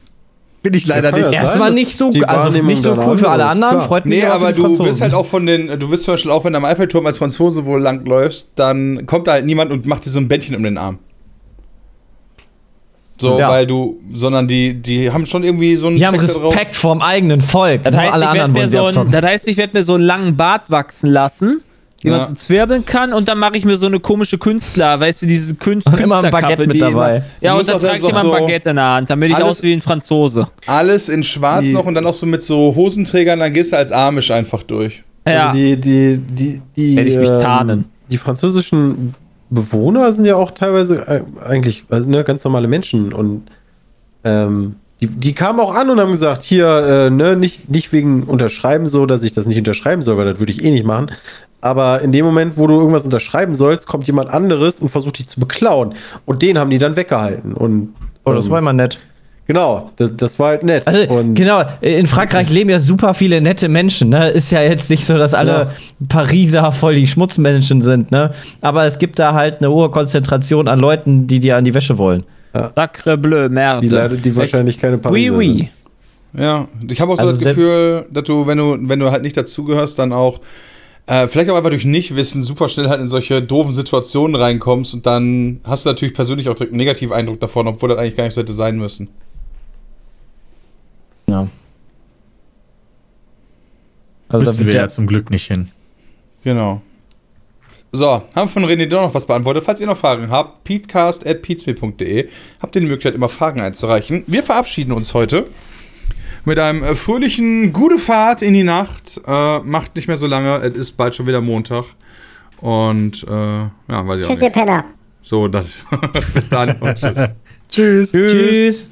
[SPEAKER 5] Bin ich leider nicht.
[SPEAKER 4] Erstmal nicht so, also nicht so cool für alle anderen.
[SPEAKER 1] klar.
[SPEAKER 4] Freut mich
[SPEAKER 3] Nee,
[SPEAKER 4] aber
[SPEAKER 3] du wirst halt auch von den, du wirst zum Beispiel auch, wenn du am Eiffelturm als Franzose wohl langläufst, dann kommt da halt niemand und macht dir so ein Bändchen um den Arm. So,
[SPEAKER 4] Ja.
[SPEAKER 3] weil du, sondern die, die haben schon irgendwie so einen
[SPEAKER 4] Die haben
[SPEAKER 3] Check drauf.
[SPEAKER 4] Respekt vorm eigenen Volk.
[SPEAKER 6] Das heißt,
[SPEAKER 4] alle
[SPEAKER 6] ich
[SPEAKER 4] anderen wollen
[SPEAKER 6] so ein, das heißt, ich werde mir so einen langen Bart wachsen lassen, den
[SPEAKER 3] Ja.
[SPEAKER 6] man so zwirbeln kann und dann mache ich mir so eine komische Künstler, weißt du, diese Künst
[SPEAKER 4] Und immer ein
[SPEAKER 6] Künstlerkappe,
[SPEAKER 4] Baguette mit dabei.
[SPEAKER 6] Immer, ja, und dann trage ich immer ein Baguette in der Hand, damit ich
[SPEAKER 3] Alles-
[SPEAKER 6] aus wie ein Franzose.
[SPEAKER 3] Alles in schwarz
[SPEAKER 1] Die-
[SPEAKER 3] noch und dann auch so mit so Hosenträgern, dann gehst du als Amish einfach durch.
[SPEAKER 6] Ja,
[SPEAKER 1] Also die, die, die, die,
[SPEAKER 6] Werde ich mich
[SPEAKER 1] ähm,
[SPEAKER 6] tarnen.
[SPEAKER 1] Die französischen Bewohner sind ja auch teilweise äh, eigentlich äh, ne, ganz normale Menschen und ähm, die, die kamen auch an und haben gesagt, hier, äh, ne, nicht, nicht wegen Unterschreiben so, dass ich das nicht unterschreiben soll, weil das würde ich eh nicht machen. Aber in dem Moment, wo du irgendwas unterschreiben sollst, kommt jemand anderes und versucht dich zu beklauen. Und den haben die dann weggehalten. Und
[SPEAKER 4] Oh, das
[SPEAKER 1] ähm,
[SPEAKER 4] war immer nett.
[SPEAKER 1] Genau, das, das war halt nett.
[SPEAKER 4] Also,
[SPEAKER 1] und
[SPEAKER 4] genau, in Frankreich leben ja super viele nette Menschen, ne? Ist ja jetzt nicht so, dass alle Pariser voll die Schmutzmenschen sind, ne? Aber es gibt da halt eine hohe Konzentration an Leuten, die dir an die Wäsche wollen.
[SPEAKER 6] Sacre bleu, merde.
[SPEAKER 1] die leider, die wahrscheinlich keine
[SPEAKER 6] oui,
[SPEAKER 1] Pariser
[SPEAKER 6] oui.
[SPEAKER 1] sind.
[SPEAKER 3] Ja, ich habe auch so
[SPEAKER 4] Also
[SPEAKER 3] das Gefühl, dass du, wenn du, wenn du halt nicht dazugehörst, dann auch äh, vielleicht auch einfach durch Nichtwissen super schnell halt in solche doofen Situationen reinkommst und dann hast du natürlich persönlich auch direkt einen negativen Eindruck davon, obwohl das eigentlich gar nicht so hätte sein müssen.
[SPEAKER 4] Ja. Also
[SPEAKER 5] Müssen wir ja zum Glück nicht hin.
[SPEAKER 3] Genau. So, haben wir von René doch noch was beantwortet. Falls ihr noch Fragen habt, peatcast.peatsme.de habt ihr die Möglichkeit, immer Fragen einzureichen. Wir verabschieden uns heute mit einem äh, fröhlichen Gute Fahrt in die Nacht. Äh, macht nicht mehr so lange, es ist bald schon wieder Montag. Und, äh, ja, weiß ich auch
[SPEAKER 7] Tschüss, ihr
[SPEAKER 3] nicht.
[SPEAKER 7] Penner.
[SPEAKER 3] So, das. Bis dann und tschüss.
[SPEAKER 5] Tschüss.
[SPEAKER 4] Tschüss.